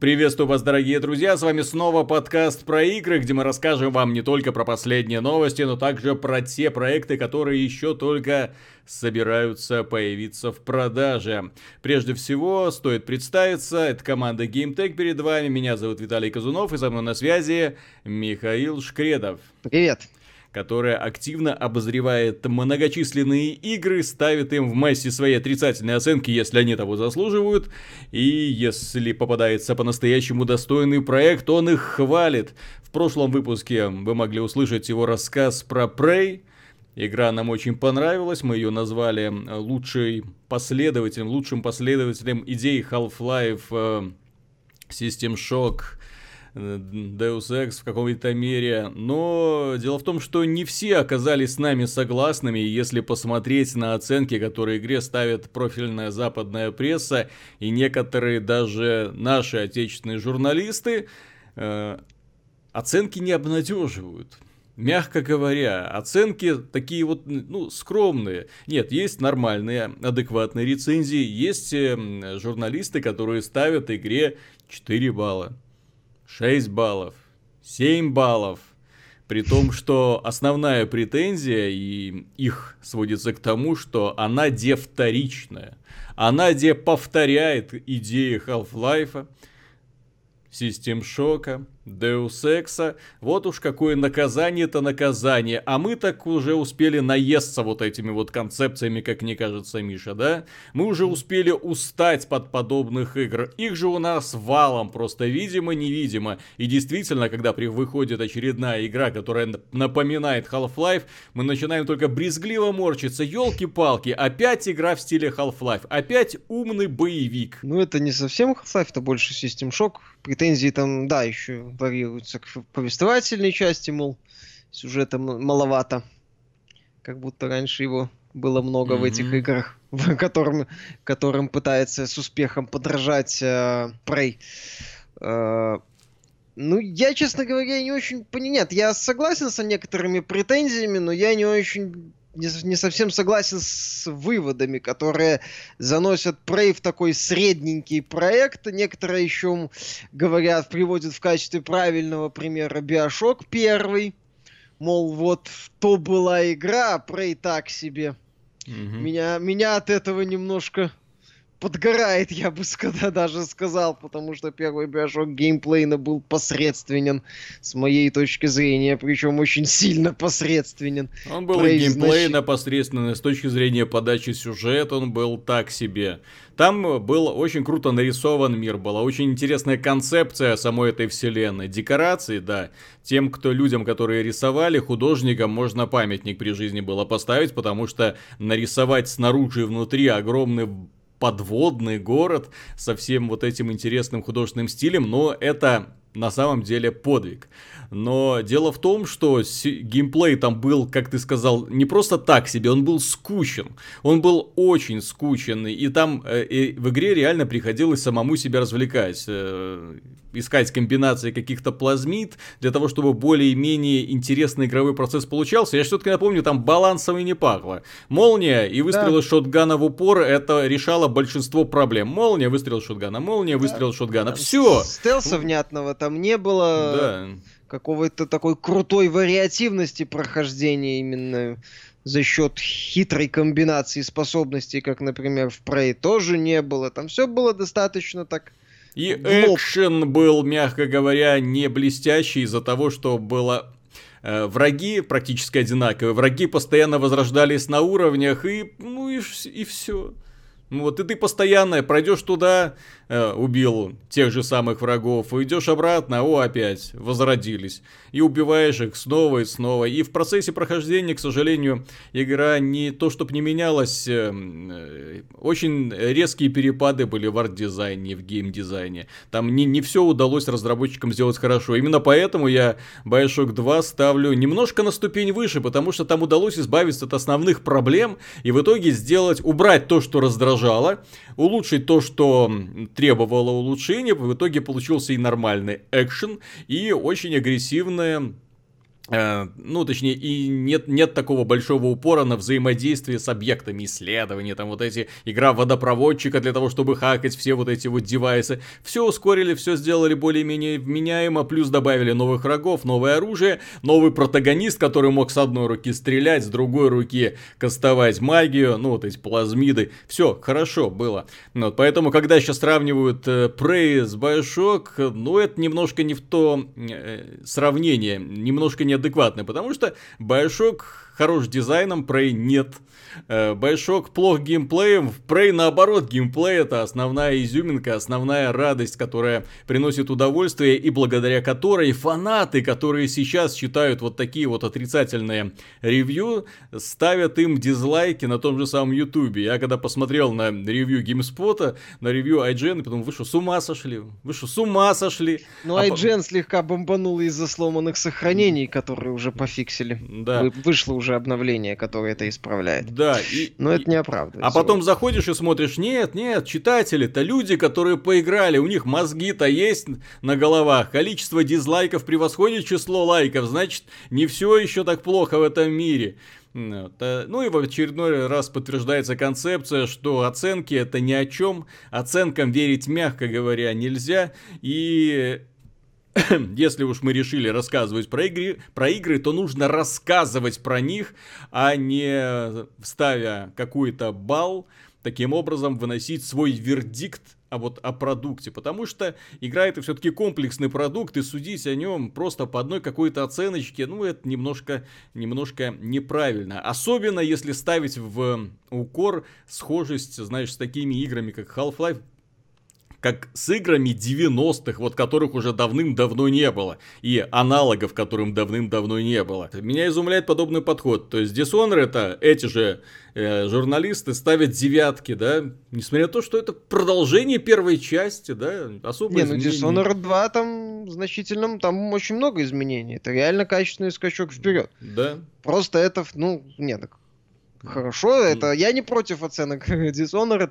Приветствую вас, дорогие друзья, с вами снова подкаст про игры, где мы расскажем вам не только про последние новости, но также про те проекты, которые еще только собираются появиться в продаже. Прежде всего, стоит представиться, это команда GameTech перед вами, меня зовут Виталий Казунов, и со мной на связи Михаил Шкредов. Привет которая активно обозревает многочисленные игры, ставит им в массе свои отрицательные оценки, если они того заслуживают, и если попадается по-настоящему достойный проект, он их хвалит. В прошлом выпуске вы могли услышать его рассказ про Prey, Игра нам очень понравилась, мы ее назвали лучшей последователем, лучшим последователем идеи Half-Life, э, System Shock, Deus Ex в какой-то мере, но дело в том, что не все оказались с нами согласными, если посмотреть на оценки, которые игре ставит профильная западная пресса, и некоторые даже наши отечественные журналисты, э, оценки не обнадеживают. Мягко говоря, оценки такие вот, ну, скромные. Нет, есть нормальные, адекватные рецензии, есть э, журналисты, которые ставят игре 4 балла. 6 баллов, 7 баллов. При том, что основная претензия и их сводится к тому, что она де вторичная. Она де повторяет идеи Half-Life, Систем Шока, Deus Ex. Вот уж какое наказание-то наказание. А мы так уже успели наесться вот этими вот концепциями, как мне кажется, Миша, да? Мы уже успели устать под подобных игр. Их же у нас валом, просто видимо-невидимо. И действительно, когда при выходит очередная игра, которая напоминает Half-Life, мы начинаем только брезгливо морщиться. Елки-палки, опять игра в стиле Half-Life. Опять умный боевик. Ну, это не совсем Half-Life, это больше System Shock. Претензии там, да, еще варьируются к повествовательной части, мол, сюжета маловато. Как будто раньше его было много mm-hmm. в этих играх, в которым, которым пытается с успехом подражать э, Prey. Э, ну, я, честно говоря, не очень понимаю. Нет, я согласен со некоторыми претензиями, но я не очень не, не совсем согласен с выводами, которые заносят Prey в такой средненький проект. Некоторые еще говорят, приводят в качестве правильного примера Биошок первый. Мол, вот то была игра, а Prey так себе. Угу. Меня, меня от этого немножко подгорает, я бы сказал, даже сказал, потому что первый Bioshock геймплейно был посредственен, с моей точки зрения, причем очень сильно посредственен. Он был и геймплейно посредственен, с точки зрения подачи сюжета он был так себе. Там был очень круто нарисован мир, была очень интересная концепция самой этой вселенной. Декорации, да, тем, кто людям, которые рисовали, художникам можно памятник при жизни было поставить, потому что нарисовать снаружи и внутри огромный подводный город со всем вот этим интересным художественным стилем, но это на самом деле подвиг. Но дело в том, что геймплей там был, как ты сказал, не просто так себе, он был скучен. Он был очень скучен, и там э, и в игре реально приходилось самому себя развлекать. Э, искать комбинации каких-то плазмид для того, чтобы более-менее интересный игровой процесс получался. Я все-таки напомню, там балансовый не пахло. Молния и выстрелы да. шотгана в упор, это решало большинство проблем. Молния, выстрел шотгана, молния, выстрел да. шотгана. Все. Стелса внятного там не было. Да какого-то такой крутой вариативности прохождения именно за счет хитрой комбинации способностей, как, например, в Prey тоже не было. Там все было достаточно так... И экшен был, мягко говоря, не блестящий из-за того, что было э, враги практически одинаковые, враги постоянно возрождались на уровнях, и ну и, и все. Ну вот, и ты постоянно пройдешь туда, э, убил тех же самых врагов, идешь обратно, о, опять, возродились. И убиваешь их снова и снова. И в процессе прохождения, к сожалению, игра не то, чтобы не менялась, э, э, очень резкие перепады были в арт-дизайне, в гейм-дизайне. Там не, не все удалось разработчикам сделать хорошо. Именно поэтому я Bioshock 2 ставлю немножко на ступень выше, потому что там удалось избавиться от основных проблем и в итоге сделать, убрать то, что раздражало улучшить то, что требовало улучшения, в итоге получился и нормальный экшен, и очень агрессивная ну, точнее, и нет, нет такого большого упора на взаимодействие с объектами исследования, там вот эти игра водопроводчика для того, чтобы хакать все вот эти вот девайсы. Все ускорили, все сделали более-менее вменяемо, плюс добавили новых врагов, новое оружие, новый протагонист, который мог с одной руки стрелять, с другой руки кастовать магию, ну, вот эти плазмиды. Все, хорошо было. Ну, вот, поэтому, когда сейчас сравнивают э, Prey с Bioshock, ну, это немножко не в то э, сравнение, немножко не неадекватны, потому что Bioshock хорош дизайном, Prey нет. Э, Bioshock плох геймплеем, Prey наоборот, геймплей это основная изюминка, основная радость, которая приносит удовольствие и благодаря которой фанаты, которые сейчас читают вот такие вот отрицательные ревью, ставят им дизлайки на том же самом ютубе. Я когда посмотрел на ревью GameSpot, на ревью IGN, и потом, вы что, с ума сошли? Вы что, с ума сошли? Ну, а IGN по... слегка бомбанула из-за сломанных сохранений, которые уже пофиксили. Да. Вы, вышло уже обновление, которое это исправляет. Да. И, Но это не оправдывает. А потом заходишь и смотришь, нет, нет, читатели-то люди, которые поиграли, у них мозги-то есть на головах, количество дизлайков превосходит число лайков, значит, не все еще так плохо в этом мире. Ну и в очередной раз подтверждается концепция, что оценки это ни о чем, оценкам верить, мягко говоря, нельзя, и если уж мы решили рассказывать про игры, про игры, то нужно рассказывать про них, а не ставя какой-то балл, таким образом выносить свой вердикт а вот о продукте, потому что игра это все-таки комплексный продукт, и судить о нем просто по одной какой-то оценочке, ну, это немножко, немножко неправильно. Особенно если ставить в укор схожесть, знаешь, с такими играми, как Half-Life, как с играми 90-х, вот которых уже давным-давно не было, и аналогов, которым давным-давно не было. Меня изумляет подобный подход. То есть Dishonored это эти же э, журналисты ставят девятки, да, несмотря на то, что это продолжение первой части, да, особо Не, ну Dishonored 2 там значительно, там очень много изменений. Это реально качественный скачок вперед. Да. Просто это, ну, нет, Хорошо, это я не против оценок Dishonored.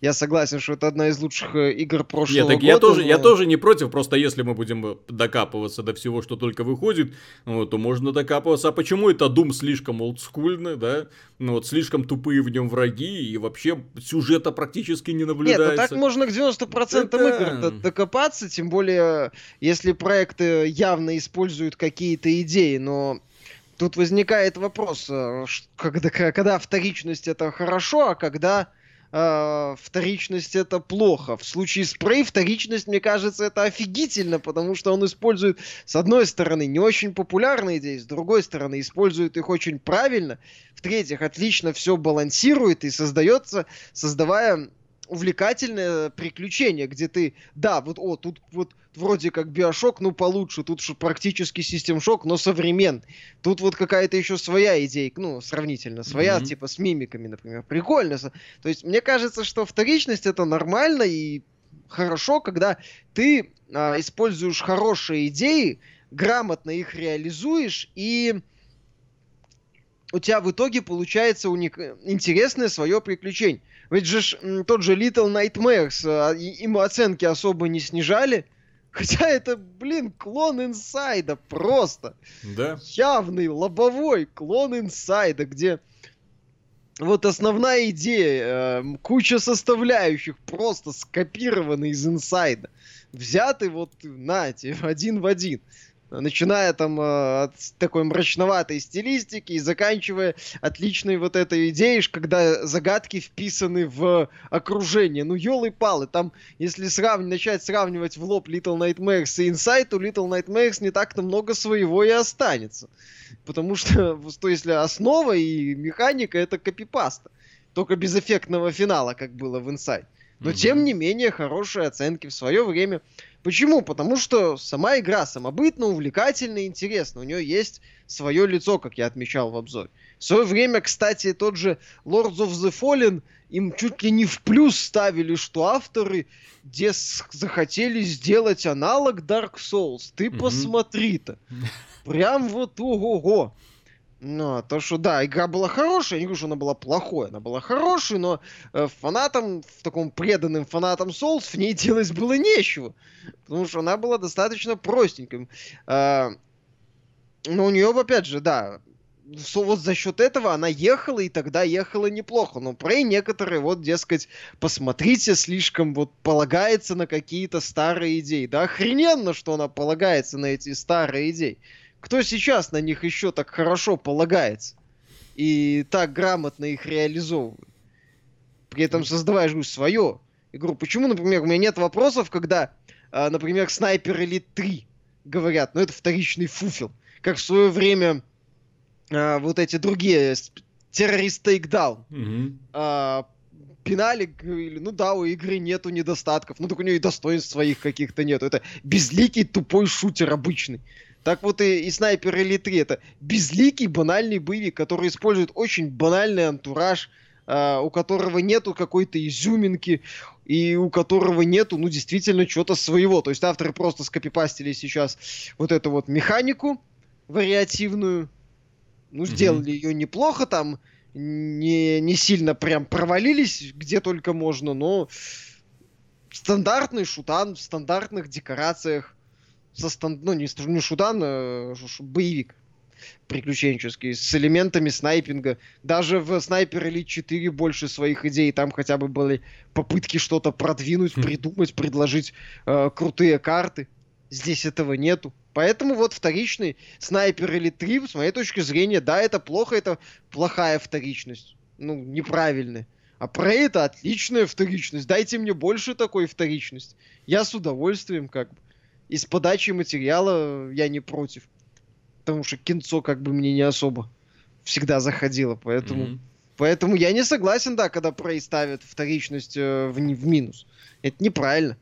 Я согласен, что это одна из лучших э, игр прошлого Нет, так года. Я тоже, но... я тоже не против, просто если мы будем докапываться до всего, что только выходит, вот, то можно докапываться. А почему это Doom слишком олдскульный, да? Ну вот слишком тупые в нем враги, и вообще сюжета практически не наблюдается. Нет, ну так можно к 90% это... игр докопаться, тем более, если проекты явно используют какие-то идеи, но Тут возникает вопрос, э, когда, когда вторичность это хорошо, а когда э, вторичность это плохо. В случае с вторичность, мне кажется, это офигительно, потому что он использует, с одной стороны, не очень популярные идеи, с другой стороны, использует их очень правильно, в-третьих, отлично все балансирует и создается, создавая увлекательное приключение, где ты, да, вот, о, тут вот вроде как биошок, ну получше, тут же практически систем шок, но современ. Тут вот какая-то еще своя идея, ну, сравнительно, своя, mm-hmm. типа с мимиками, например. Прикольно. То есть, мне кажется, что вторичность это нормально и хорошо, когда ты а, используешь хорошие идеи, грамотно их реализуешь и у тебя в итоге получается уник... интересное свое приключение. Ведь же тот же Little Nightmares, а, ему оценки особо не снижали. Хотя это, блин, клон инсайда просто. Да. Явный, лобовой клон инсайда, где вот основная идея, э, куча составляющих просто скопированы из инсайда. Взяты вот, нате, один в один начиная там э, от такой мрачноватой стилистики и заканчивая отличной вот этой идеей, когда загадки вписаны в окружение. Ну, елы-палы, там, если срав... начать сравнивать в лоб Little Nightmares и Inside, то Little Nightmares не так-то много своего и останется. Потому что, то если основа и механика это копипаста. Только без эффектного финала, как было в Inside. Но, mm-hmm. тем не менее, хорошие оценки в свое время Почему? Потому что сама игра самобытна, увлекательна и интересна. У нее есть свое лицо, как я отмечал в обзоре. В свое время, кстати, тот же Lords of the Fallen им чуть ли не в плюс ставили, что авторы где захотели сделать аналог Dark Souls. Ты mm-hmm. посмотри-то. Прям вот ого-го. Ну, а то, что да, игра была хорошая, я не говорю, что она была плохой, она была хорошей, но э, фанатам, в таком преданным фанатам Souls в ней делать было нечего, потому что она была достаточно простенькой. Э, Ну, у нее, опять же, да, вот за счет этого она ехала, и тогда ехала неплохо. Но Prey некоторые, вот, дескать, посмотрите, слишком вот полагается на какие-то старые идеи. Да охрененно, что она полагается на эти старые идеи. Кто сейчас на них еще так хорошо полагается? И так грамотно их реализовывает. При этом создавая же свое игру. Почему, например, у меня нет вопросов, когда, а, например, Снайпер Элит 3 говорят, ну это вторичный фуфел. Как в свое время а, вот эти другие террорист тейкдаун mm-hmm. а, пинали, говорили, ну да, у игры нету недостатков, ну так у нее и достоинств своих каких-то нету. Это безликий тупой шутер обычный. Так вот и, и Снайпер 3 это безликий банальный боевик, который использует очень банальный антураж, э, у которого нету какой-то изюминки, и у которого нету, ну, действительно, чего-то своего. То есть авторы просто скопипастили сейчас вот эту вот механику вариативную, ну, сделали mm-hmm. ее неплохо, там не, не сильно прям провалились, где только можно, но стандартный шутан в стандартных декорациях, со стан... ну, не, не шутан, а боевик приключенческий, с элементами снайпинга. Даже в Снайпер Elite 4 больше своих идей, там хотя бы были попытки что-то продвинуть, хм. придумать, предложить э, крутые карты. Здесь этого нету. Поэтому вот вторичный снайпер или три, с моей точки зрения, да, это плохо, это плохая вторичность. Ну, неправильная. А про это отличная вторичность. Дайте мне больше такой вторичности. Я с удовольствием как бы. И с подачей материала я не против. Потому что кинцо как бы мне не особо всегда заходило. Поэтому, mm-hmm. поэтому я не согласен, да, когда Prey ставят вторичность э, в, в минус. Это неправильно.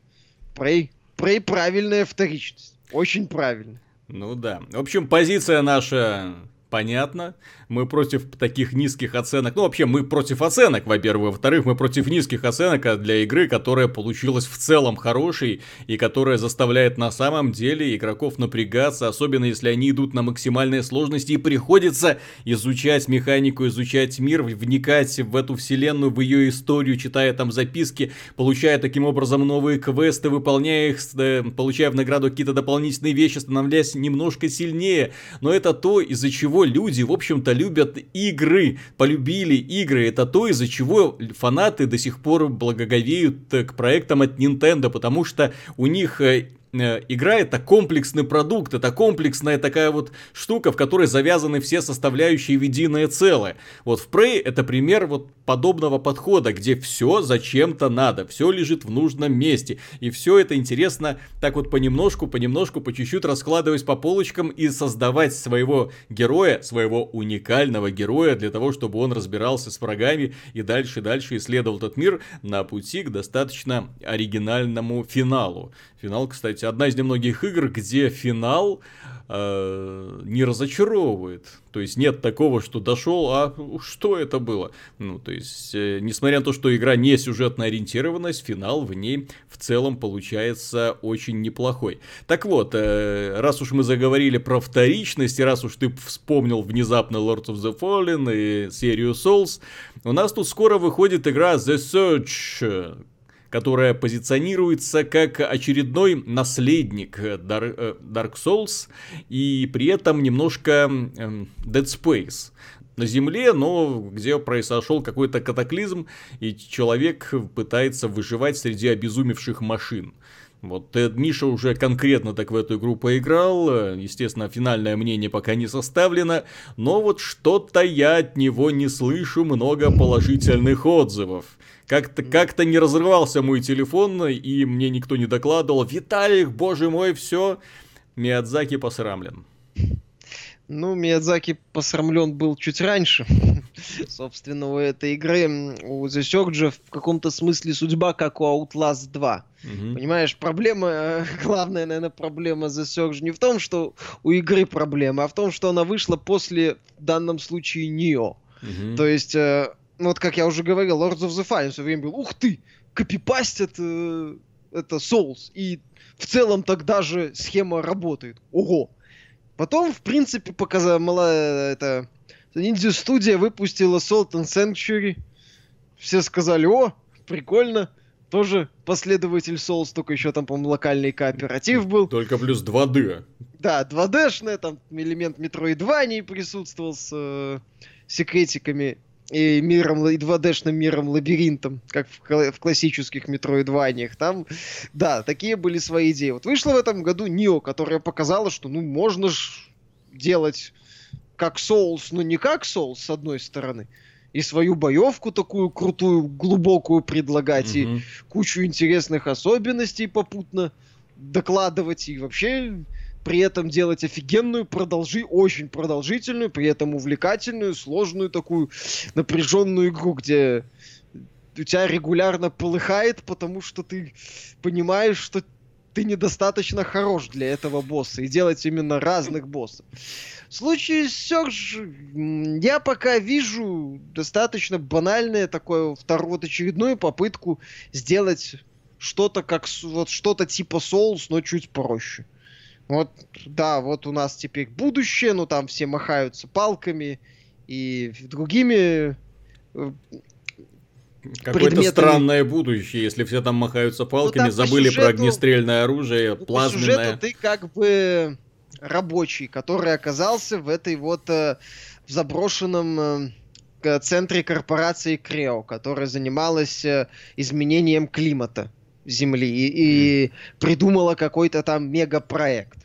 Prey, Prey правильная вторичность. Очень правильно. Ну да. В общем, позиция наша понятно. Мы против таких низких оценок. Ну, вообще, мы против оценок, во-первых. Во-вторых, мы против низких оценок для игры, которая получилась в целом хорошей и которая заставляет на самом деле игроков напрягаться, особенно если они идут на максимальной сложности и приходится изучать механику, изучать мир, вникать в эту вселенную, в ее историю, читая там записки, получая таким образом новые квесты, выполняя их, э, получая в награду какие-то дополнительные вещи, становляясь немножко сильнее. Но это то, из-за чего люди, в общем-то, любят игры, полюбили игры. Это то, из-за чего фанаты до сих пор благоговеют к проектам от Nintendo, потому что у них э, Э, игра это комплексный продукт, это комплексная такая вот штука, в которой завязаны все составляющие в единое целое. Вот в Prey это пример вот подобного подхода, где все зачем-то надо, все лежит в нужном месте, и все это интересно так вот понемножку, понемножку, по чуть-чуть раскладываясь по полочкам и создавать своего героя, своего уникального героя для того, чтобы он разбирался с врагами и дальше-дальше исследовал этот мир на пути к достаточно оригинальному финалу. Финал, кстати, одна из немногих игр, где финал э, не разочаровывает. То есть нет такого, что дошел, а что это было? Ну, то есть, э, несмотря на то, что игра не сюжетно ориентированность, финал в ней в целом получается очень неплохой. Так вот, э, раз уж мы заговорили про вторичность, и раз уж ты вспомнил внезапно Lords of the Fallen и серию Souls, у нас тут скоро выходит игра The Search, которая позиционируется как очередной наследник Dark, э, Dark Souls и при этом немножко Dead Space на Земле, но где произошел какой-то катаклизм, и человек пытается выживать среди обезумевших машин. Вот Миша уже конкретно так в эту игру поиграл, естественно, финальное мнение пока не составлено, но вот что-то я от него не слышу много положительных отзывов. Как-то как не разрывался мой телефон, и мне никто не докладывал. Виталик, боже мой, все. Миядзаки посрамлен. Ну, Миядзаки посрамлен был чуть раньше. Собственно, у этой игры, у The Surge в каком-то смысле судьба, как у Outlast 2. Угу. Понимаешь, проблема, главная, наверное, проблема The Surge не в том, что у игры проблема, а в том, что она вышла после, в данном случае, нее. Угу. То есть, э, ну, вот как я уже говорил, Lords of the Fallen все время был, ух ты, копипастят э, это Souls, и в целом тогда же схема работает. Ого! Потом, в принципе, показала это Ниндзя студия выпустила Salt and Sanctuary. Все сказали, о, прикольно. Тоже последователь Souls, только еще там, по-моему, локальный кооператив был. Только плюс 2D. да, 2D-шная, там элемент Metroidvania присутствовал с э, секретиками и миром, и 2D-шным миром лабиринтом, как в, в классических метроидваниях. Там, да, такие были свои идеи. Вот вышло в этом году Нио, которая показала, что, ну, можно ж делать как Souls, но не как Souls, с одной стороны. И свою боевку такую крутую, глубокую предлагать, mm-hmm. и кучу интересных особенностей попутно докладывать, и вообще при этом делать офигенную, продолжи, очень продолжительную, при этом увлекательную, сложную такую напряженную игру, где у тебя регулярно полыхает, потому что ты понимаешь, что ты недостаточно хорош для этого босса, и делать именно разных боссов. В случае с Серж, я пока вижу достаточно банальное такое, вторую, вот очередную попытку сделать что-то как вот что-то типа Souls, но чуть проще. Вот, да, вот у нас теперь будущее, ну там все махаются палками и другими э, Какое-то странное будущее, если все там махаются ну, палками, ну, забыли сюжету, про огнестрельное оружие, ну, плазменное. По сюжету ты как бы рабочий, который оказался в этой вот э, в заброшенном э, центре корпорации Крео, которая занималась э, изменением климата. Земли и, и придумала какой-то там мегапроект.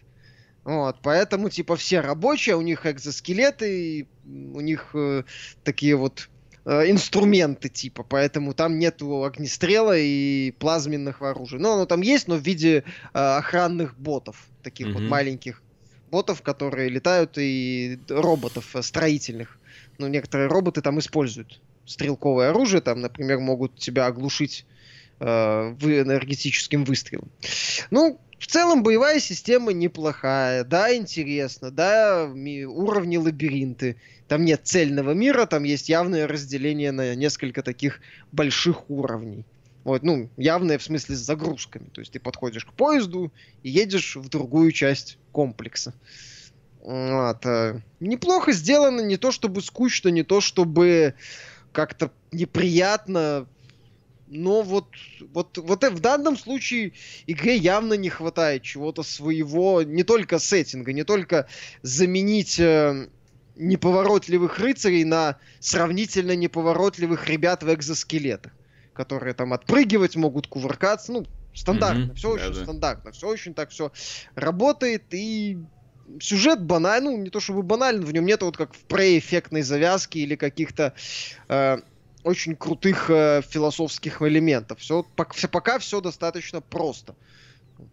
Вот, поэтому, типа, все рабочие, у них экзоскелеты, у них э, такие вот э, инструменты, типа, поэтому там нету огнестрела и плазменных оружий. Ну, оно там есть, но в виде э, охранных ботов, таких mm-hmm. вот маленьких ботов, которые летают, и роботов э, строительных. Ну, некоторые роботы там используют стрелковое оружие, там, например, могут тебя оглушить энергетическим выстрелом. Ну, в целом боевая система неплохая, да, интересно, да, уровни лабиринты. Там нет цельного мира, там есть явное разделение на несколько таких больших уровней. Вот, ну, явное в смысле с загрузками. То есть ты подходишь к поезду и едешь в другую часть комплекса. Вот. Э, неплохо сделано, не то чтобы скучно, не то чтобы как-то неприятно но вот, вот, вот в данном случае игре явно не хватает чего-то своего, не только сеттинга, не только заменить э, неповоротливых рыцарей на сравнительно неповоротливых ребят в экзоскелетах, которые там отпрыгивать могут, кувыркаться, ну, стандартно, mm-hmm. все очень да, стандартно, все очень так все работает, и сюжет банальный, ну, не то чтобы банальный, в нем нет вот как в преэффектной завязки или каких-то э, очень крутых э, философских элементов. Все, все, пока все достаточно просто.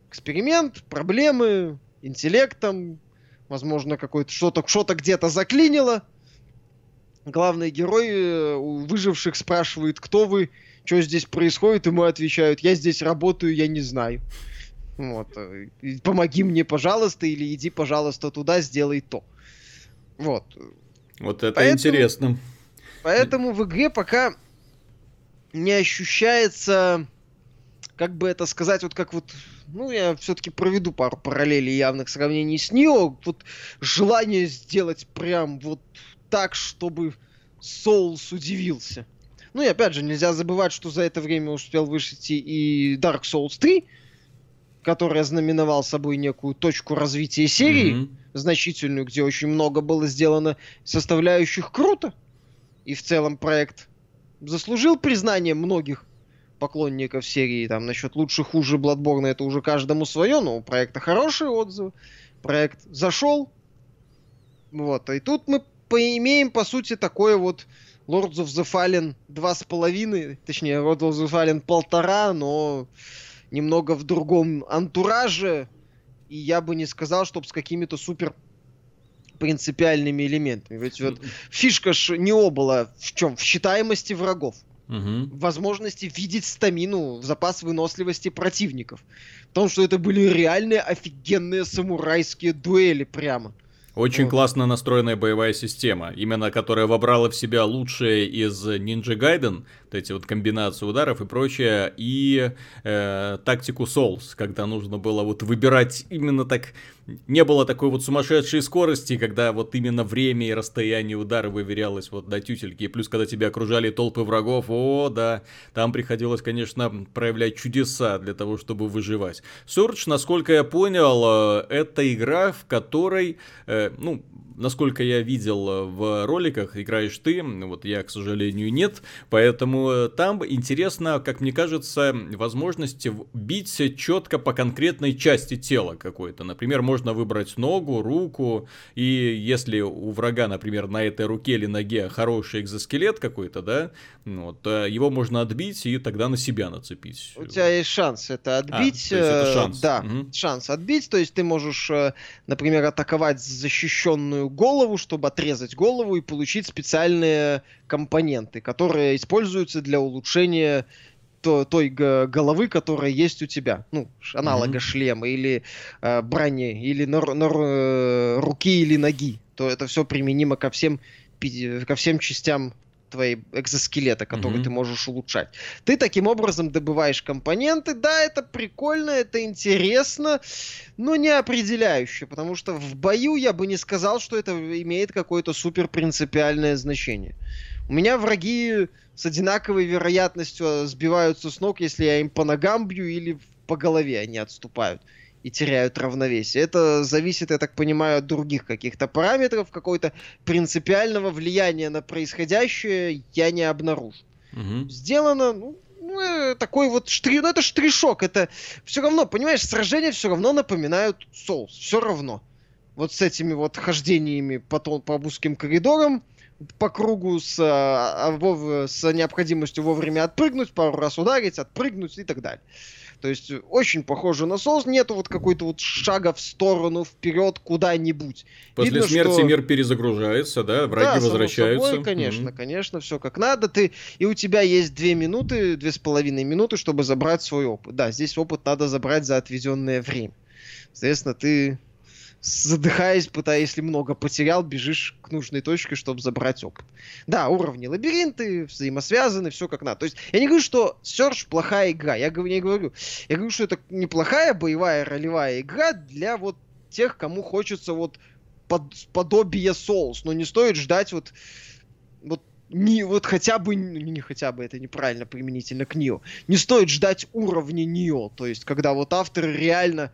Эксперимент, проблемы, интеллектом, возможно, какое-то что-то что-то где-то заклинило. Главный герой э, у выживших спрашивает, кто вы, что здесь происходит, ему отвечают, я здесь работаю, я не знаю. Вот. Э, помоги мне, пожалуйста, или иди, пожалуйста, туда, сделай то. Вот. Вот это Поэтому... интересно. Поэтому в игре пока не ощущается, как бы это сказать, вот как вот, ну, я все-таки проведу пару параллелей явных сравнений с Нио, вот желание сделать прям вот так, чтобы Соулс удивился. Ну и опять же, нельзя забывать, что за это время успел вышить и Dark Souls 3, который ознаменовал собой некую точку развития серии, mm-hmm. значительную, где очень много было сделано составляющих круто. И в целом проект заслужил признание многих поклонников серии. Там насчет лучше, хуже Bloodborne это уже каждому свое, но у проекта хорошие отзывы. Проект зашел. Вот. И тут мы поимеем, по сути, такое вот Lords of the Fallen 2,5, точнее, Lords of the Fallen полтора, но немного в другом антураже. И я бы не сказал, чтобы с какими-то супер принципиальными элементами. Ведь вот фишка ж не была в чем? В считаемости врагов. Угу. возможности видеть стамину, в запас выносливости противников. Потому что это были реальные офигенные самурайские дуэли прямо. Очень вот. классно настроенная боевая система, именно которая вобрала в себя лучшее из Ninja Gaiden, вот эти вот комбинации ударов и прочее, и э, тактику Souls, когда нужно было вот выбирать именно так не было такой вот сумасшедшей скорости, когда вот именно время и расстояние удара выверялось вот до тютельки. И плюс, когда тебя окружали толпы врагов, о, да, там приходилось, конечно, проявлять чудеса для того, чтобы выживать. Surge, насколько я понял, э, это игра, в которой, э, ну, насколько я видел э, в роликах, играешь ты, вот я, к сожалению, нет, поэтому э, там интересно, как мне кажется, возможность бить четко по конкретной части тела какой-то. Например, можно выбрать ногу, руку, и если у врага, например, на этой руке или ноге хороший экзоскелет какой-то, да, вот, его можно отбить и тогда на себя нацепить. У тебя есть шанс это отбить. А, это э, шанс. Да, угу. шанс отбить, то есть ты можешь, например, атаковать защищенную голову, чтобы отрезать голову и получить специальные компоненты, которые используются для улучшения то, той головы, которая есть у тебя. Ну, аналога mm-hmm. шлема или э, брони, или на, на, э, руки или ноги. То это все применимо ко всем, ко всем частям твои экзоскелета, которые mm-hmm. ты можешь улучшать. Ты таким образом добываешь компоненты. Да, это прикольно, это интересно, но не определяюще, потому что в бою я бы не сказал, что это имеет какое-то супер принципиальное значение. У меня враги с одинаковой вероятностью сбиваются с ног, если я им по ногам бью или по голове они отступают и теряют равновесие. Это зависит, я так понимаю, от других каких-то параметров, какой-то принципиального влияния на происходящее я не обнаружу. Угу. Сделано, ну, ну, э, такой вот штрих, ну это штришок, это все равно, понимаешь, сражения все равно напоминают соус, все равно. Вот с этими вот хождениями по, по узким коридорам, по кругу с, а, а, с необходимостью вовремя отпрыгнуть, пару раз ударить, отпрыгнуть и так далее. То есть очень похоже на Souls, нету вот какой-то вот шага в сторону, вперед, куда-нибудь. После Видно, смерти что... мир перезагружается, да, враги да, возвращаются. Собой, конечно, mm-hmm. конечно, все как надо. Ты и у тебя есть две минуты, две с половиной минуты, чтобы забрать свой опыт. Да, здесь опыт надо забрать за отведенное время. Соответственно, ты задыхаясь, пытаясь, если много потерял, бежишь к нужной точке, чтобы забрать опыт. Да, уровни лабиринты, взаимосвязаны, все как надо. То есть я не говорю, что Search плохая игра. Я не говорю. Я говорю, что это неплохая боевая ролевая игра для вот тех, кому хочется вот под, подобие Souls. Но не стоит ждать вот вот не вот хотя бы, не хотя бы, это неправильно применительно к Нио, не стоит ждать уровня Нио, то есть когда вот авторы реально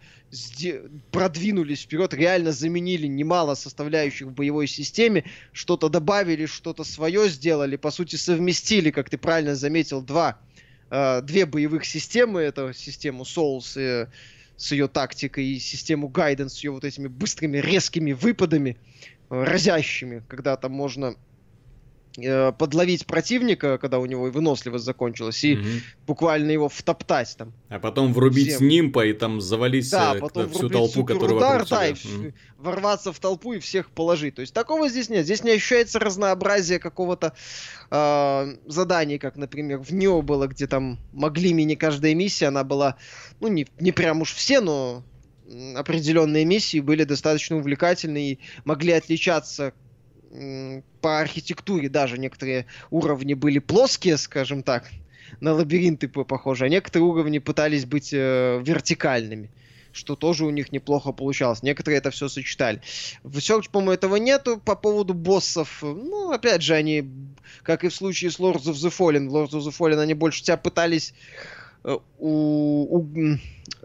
продвинулись вперед, реально заменили немало составляющих в боевой системе, что-то добавили, что-то свое сделали, по сути совместили, как ты правильно заметил, два, э, две боевых системы, это систему Souls и, с ее тактикой и систему Guidance с ее вот этими быстрыми резкими выпадами, э, разящими, когда там можно Э, подловить противника, когда у него выносливость закончилась, и угу. буквально его втоптать там. А потом врубить с нимпа и там завалить да, э, потом всю толпу, которая удар, да, и угу. ворваться в толпу и всех положить. То есть такого здесь нет. Здесь не ощущается разнообразие какого-то э, задания, как, например, в Нео было, где там могли мини каждая миссия, она была, ну, не, не прям уж все, но определенные миссии были достаточно увлекательны и могли отличаться по архитектуре даже некоторые уровни были плоские, скажем так, на лабиринты похожи, а некоторые уровни пытались быть э, вертикальными что тоже у них неплохо получалось. Некоторые это все сочетали. В Search, по-моему, этого нету. По поводу боссов, ну, опять же, они, как и в случае с Lords of the Fallen, в Lords of the Fallen они больше тебя пытались э, у, у,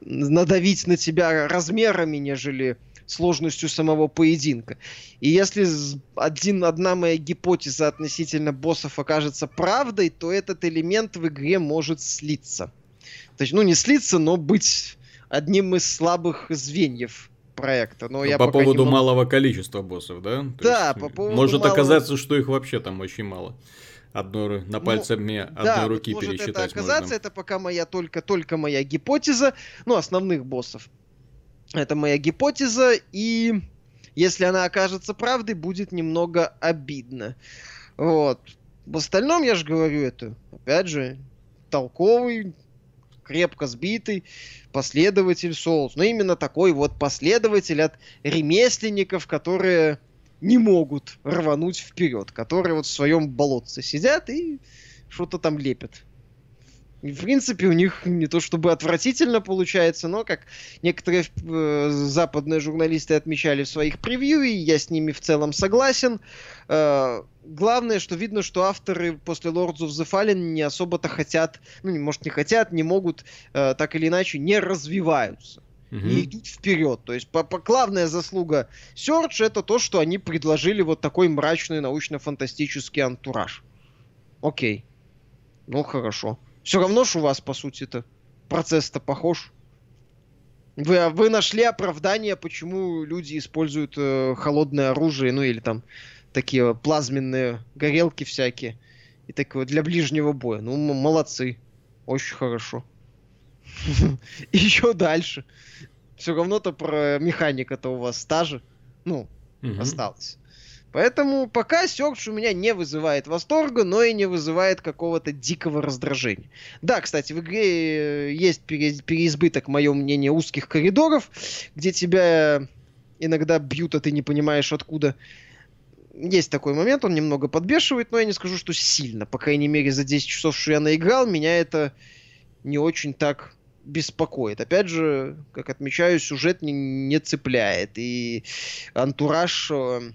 надавить на тебя размерами, нежели сложностью самого поединка. И если один, одна моя гипотеза относительно боссов окажется правдой, то этот элемент в игре может слиться. То есть, ну, не слиться, но быть одним из слабых звеньев проекта. Но, но я по поводу могу... малого количества боссов, да? То да, по поводу Может малого... оказаться, что их вообще там очень мало. Одной, на пальцами ну, одной да, руки может пересчитать это оказаться, можно. это пока моя только, только моя гипотеза, ну, основных боссов. Это моя гипотеза, и если она окажется правдой, будет немного обидно. Вот. В остальном, я же говорю, это, опять же, толковый, крепко сбитый последователь Souls. Но именно такой вот последователь от ремесленников, которые не могут рвануть вперед, которые вот в своем болотце сидят и что-то там лепят. В принципе, у них не то чтобы отвратительно получается, но как некоторые э, западные журналисты отмечали в своих превью, и я с ними в целом согласен. Э, главное, что видно, что авторы после Lords of the Fallen не особо-то хотят, ну, может, не хотят, не могут, э, так или иначе, не развиваются. Угу. И идут вперед. То есть, по, по главная заслуга Search это то, что они предложили вот такой мрачный научно-фантастический антураж. Окей. Ну, хорошо. Все равно ж у вас, по сути-то, процесс-то похож. Вы, а вы нашли оправдание, почему люди используют э, холодное оружие, ну или там такие плазменные горелки всякие. И такое для ближнего боя. Ну, молодцы. Очень хорошо. Еще дальше. Все равно-то про механика-то у вас стажи. Ну, осталось. Поэтому пока Search у меня не вызывает восторга, но и не вызывает какого-то дикого раздражения. Да, кстати, в игре э, есть переизбыток, мое мнение, узких коридоров, где тебя иногда бьют, а ты не понимаешь откуда. Есть такой момент, он немного подбешивает, но я не скажу, что сильно. По крайней мере, за 10 часов, что я наиграл, меня это не очень так беспокоит. Опять же, как отмечаю, сюжет не, не цепляет. И антураж э,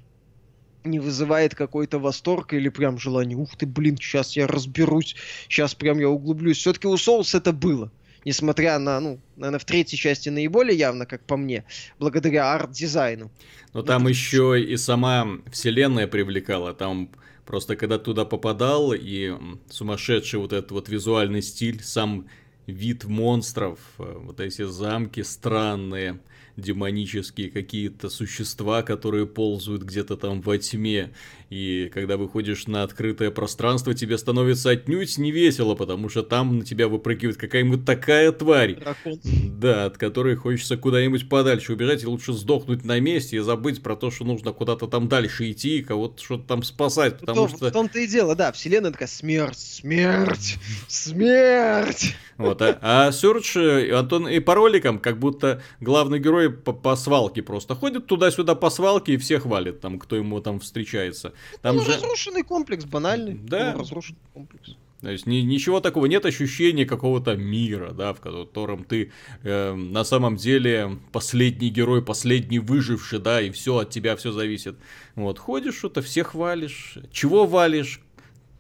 не вызывает какой-то восторг или прям желание, ух ты, блин, сейчас я разберусь, сейчас прям я углублюсь. Все-таки у Souls это было. Несмотря на, ну, наверное, в третьей части наиболее явно, как по мне, благодаря арт-дизайну. Но там это... еще и сама вселенная привлекала. Там просто когда туда попадал, и сумасшедший вот этот вот визуальный стиль, сам вид монстров, э, вот эти замки странные, демонические какие-то существа, которые ползают где-то там во тьме. И когда выходишь на открытое пространство, тебе становится отнюдь не весело, потому что там на тебя выпрыгивает какая-нибудь такая тварь. Дракон. Да, от которой хочется куда-нибудь подальше убежать, и лучше сдохнуть на месте и забыть про то, что нужно куда-то там дальше идти, кого-то что-то там спасать, потому в что... В том-то и дело, да, вселенная такая смерть, смерть, смерть. Вот, а, а Search, э, Антон, и по роликам, как будто главный герой по, по свалке просто ходит туда-сюда по свалке и всех валит, там, кто ему там встречается. Там ну, же... разрушенный комплекс, банальный. Да. Ну, разрушенный комплекс. То есть ни, ничего такого, нет ощущения какого-то мира, да, в котором ты э, на самом деле последний герой, последний выживший, да, и все от тебя все зависит. Вот, ходишь, что-то всех валишь. Чего валишь?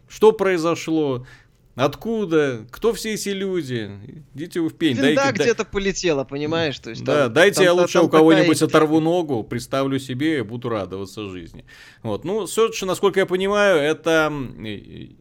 Что произошло? Откуда? Кто все эти люди? Идите вы в пень. Винда дайте, где-то дай... полетела, понимаешь? То есть, да, там, дайте там, я лучше там, у кого-нибудь такая... оторву ногу, представлю себе и буду радоваться жизни. Вот. Ну, Search, насколько я понимаю, это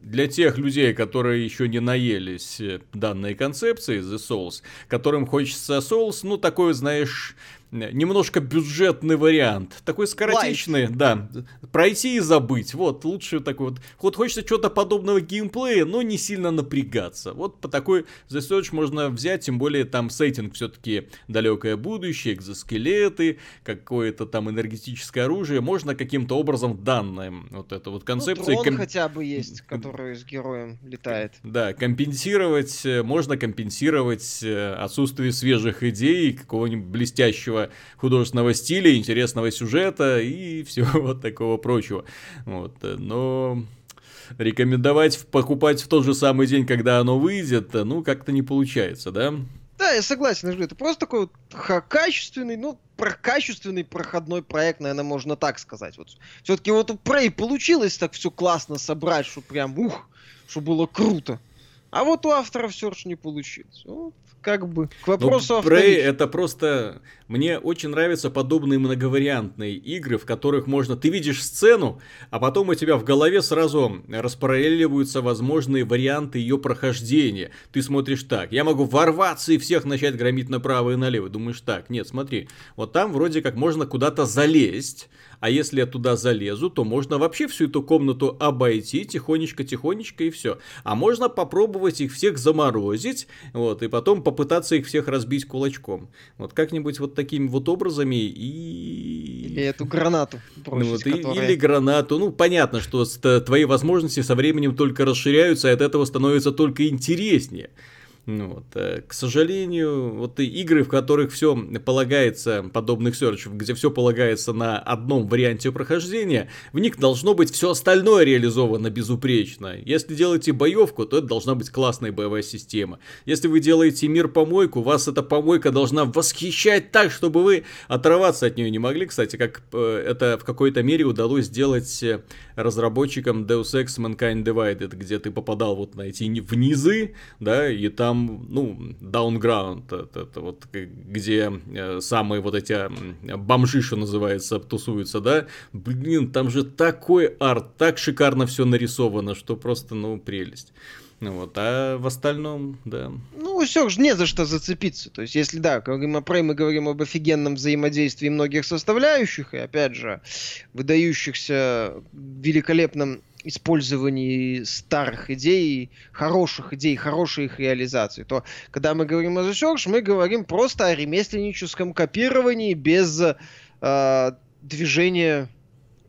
для тех людей, которые еще не наелись э, данной концепции The Souls, которым хочется Souls, ну, такой, знаешь, немножко бюджетный вариант. Такой скоротечный, Life. да. Пройти и забыть. Вот, лучше такой вот. Вот хочется чего-то подобного геймплея, но не сильно напрягаться. Вот по такой The Search можно взять, тем более там сеттинг все-таки далекое будущее, экзоскелеты, какое-то там энергетическое оружие. Можно каким-то образом данное вот это вот концепция. Ну, ком... хотя бы есть, который с героем летает. Да, компенсировать, э, можно компенсировать э, отсутствие свежих идей, какого-нибудь блестящего интересного художественного стиля, интересного сюжета и всего вот такого прочего. Вот, но рекомендовать покупать в тот же самый день, когда оно выйдет, ну, как-то не получается, да? Да, я согласен, это просто такой вот качественный, ну, про качественный проходной проект, наверное, можно так сказать. Вот все-таки вот у Prey получилось так все классно собрать, что прям ух, что было круто. А вот у автора все же не получилось. Вот как бы к вопросу Но Prey это просто... Мне очень нравятся подобные многовариантные игры, в которых можно... Ты видишь сцену, а потом у тебя в голове сразу распараллеливаются возможные варианты ее прохождения. Ты смотришь так, я могу ворваться и всех начать громить направо и налево. Думаешь так, нет, смотри, вот там вроде как можно куда-то залезть, а если я туда залезу, то можно вообще всю эту комнату обойти тихонечко-тихонечко и все. А можно попробовать их всех заморозить, вот, и потом попытаться их всех разбить кулачком. Вот как-нибудь вот такими вот образами и... Или эту гранату бросить, ну, вот, которая... Или гранату. Ну, понятно, что твои возможности со временем только расширяются, и от этого становится только интереснее. Ну, вот, э, к сожалению, вот и игры, в которых все полагается, подобных серчев, где все полагается на одном варианте прохождения, в них должно быть все остальное реализовано безупречно. Если делаете боевку, то это должна быть классная боевая система. Если вы делаете мир помойку, вас эта помойка должна восхищать так, чтобы вы оторваться от нее не могли. Кстати, как э, это в какой-то мере удалось сделать э, разработчикам Deus Ex Mankind Divided, где ты попадал вот на эти внизы, да, и там ну, Downground, это, это вот где э, самые вот эти бомжи, что называется, тусуются, да, блин, там же такой арт, так шикарно все нарисовано, что просто, ну, прелесть. Ну вот, а в остальном, да. Ну, все же не за что зацепиться. То есть, если да, говорим о Prey, мы говорим об офигенном взаимодействии многих составляющих, и опять же, выдающихся великолепном использовании старых идей, хороших идей, хорошей их реализации, то когда мы говорим о The Search, мы говорим просто о ремесленническом копировании без э, движения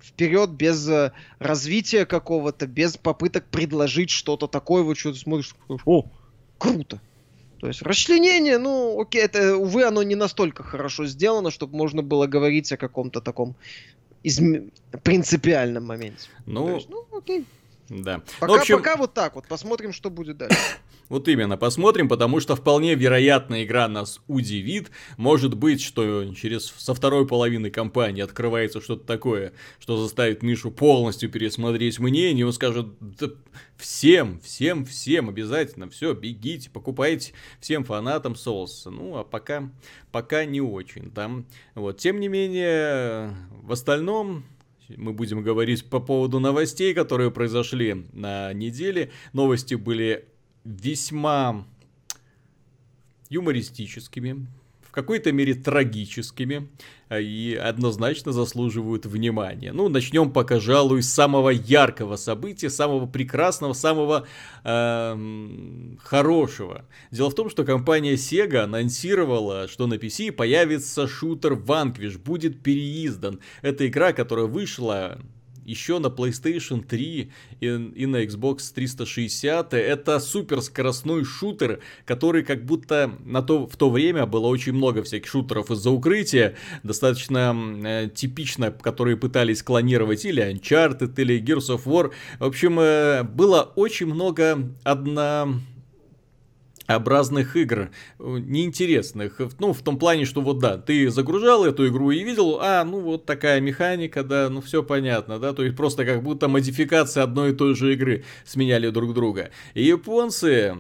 вперед, без э, развития какого-то, без попыток предложить что-то такое, вот что ты смотришь, о, круто. То есть расчленение, ну, окей, это, увы, оно не настолько хорошо сделано, чтобы можно было говорить о каком-то таком изм... принципиальном моменте. Ну, есть, ну окей. Да. Пока, ну, общем... пока вот так вот. Посмотрим, что будет дальше. Вот именно, посмотрим, потому что вполне вероятно игра нас удивит. Может быть, что через со второй половины кампании открывается что-то такое, что заставит Мишу полностью пересмотреть мнение. Он скажет, да, всем, всем, всем обязательно, все, бегите, покупайте всем фанатам соуса. Ну, а пока, пока не очень, да. Вот, тем не менее, в остальном мы будем говорить по поводу новостей, которые произошли на неделе. Новости были весьма юмористическими, какой-то мере трагическими а, и однозначно заслуживают внимания. Ну, начнем пожалуй, с самого яркого события, самого прекрасного, самого э, хорошего. Дело в том, что компания Sega анонсировала, что на PC появится шутер Vanquish, будет переиздан. Это игра, которая вышла еще на PlayStation 3 и, и на Xbox 360. Это супер скоростной шутер, который как будто на то, в то время было очень много всяких шутеров из-за укрытия, достаточно э, типично, которые пытались клонировать или Uncharted, или Gears of War. В общем, э, было очень много одна образных игр, э, неинтересных. Ну, в том плане, что вот да, ты загружал эту игру и видел, а, ну вот такая механика, да, ну все понятно, да, то есть просто как будто модификация одной и той же игры сменяли друг друга. И японцы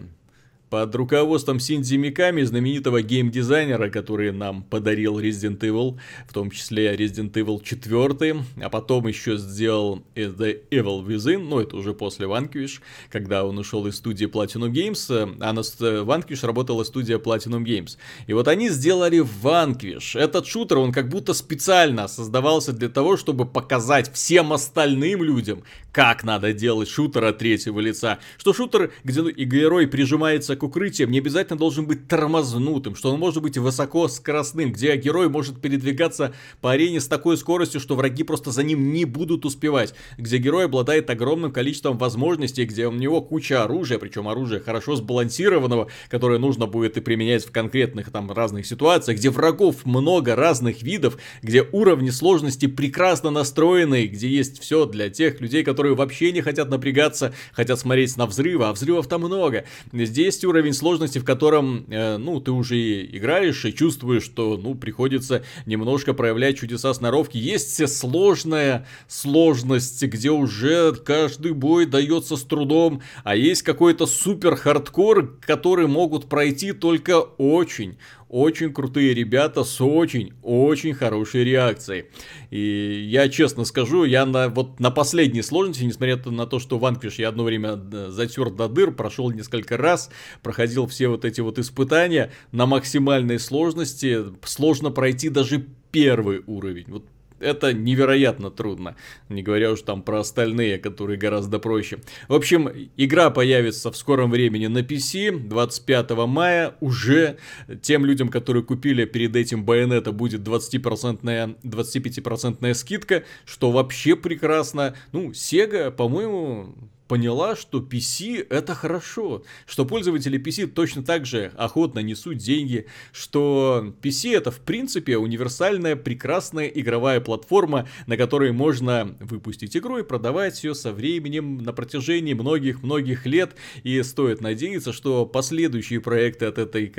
под руководством Синдзи Миками, знаменитого геймдизайнера, который нам подарил Resident Evil, в том числе Resident Evil 4, а потом еще сделал The Evil Within, ну это уже после Vanquish, когда он ушел из студии Platinum Games, а на Vanquish работала студия Platinum Games. И вот они сделали Vanquish. Этот шутер, он как будто специально создавался для того, чтобы показать всем остальным людям, как надо делать шутер от третьего лица. Что шутер, где герой прижимается к укрытиям не обязательно должен быть тормознутым, что он может быть высоко скоростным, где герой может передвигаться по арене с такой скоростью, что враги просто за ним не будут успевать, где герой обладает огромным количеством возможностей, где у него куча оружия, причем оружия хорошо сбалансированного, которое нужно будет и применять в конкретных там разных ситуациях, где врагов много разных видов, где уровни сложности прекрасно настроены, где есть все для тех людей, которые вообще не хотят напрягаться, хотят смотреть на взрывы, а взрывов там много. Здесь уровень сложности, в котором, э, ну, ты уже играешь и чувствуешь, что, ну, приходится немножко проявлять чудеса сноровки. Есть все сложная сложность, где уже каждый бой дается с трудом, а есть какой-то супер хардкор, который могут пройти только очень, очень крутые ребята с очень-очень хорошей реакцией. И я честно скажу, я на, вот на последней сложности, несмотря на то, что Vanquish я одно время э, затер до дыр, прошел несколько раз, проходил все вот эти вот испытания, на максимальной сложности сложно пройти даже первый уровень. Вот это невероятно трудно. Не говоря уж там про остальные, которые гораздо проще. В общем, игра появится в скором времени на PC 25 мая. Уже тем людям, которые купили перед этим Bayonetta, будет 20%, 25% скидка, что вообще прекрасно. Ну, Sega, по-моему, поняла, что PC это хорошо, что пользователи PC точно так же охотно несут деньги, что PC это в принципе универсальная прекрасная игровая платформа, на которой можно выпустить игру и продавать ее со временем на протяжении многих-многих лет, и стоит надеяться, что последующие проекты от, этой,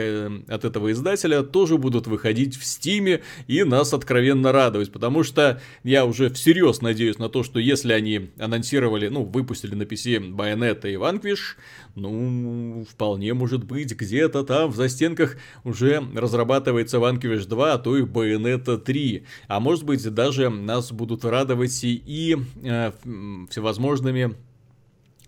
от этого издателя тоже будут выходить в Steam и нас откровенно радовать, потому что я уже всерьез надеюсь на то, что если они анонсировали, ну, выпустили на PC PC Bayonetta и Vanquish, ну, вполне может быть, где-то там в застенках уже разрабатывается Vanquish 2, а то и Bayonetta 3. А может быть, даже нас будут радовать и э, всевозможными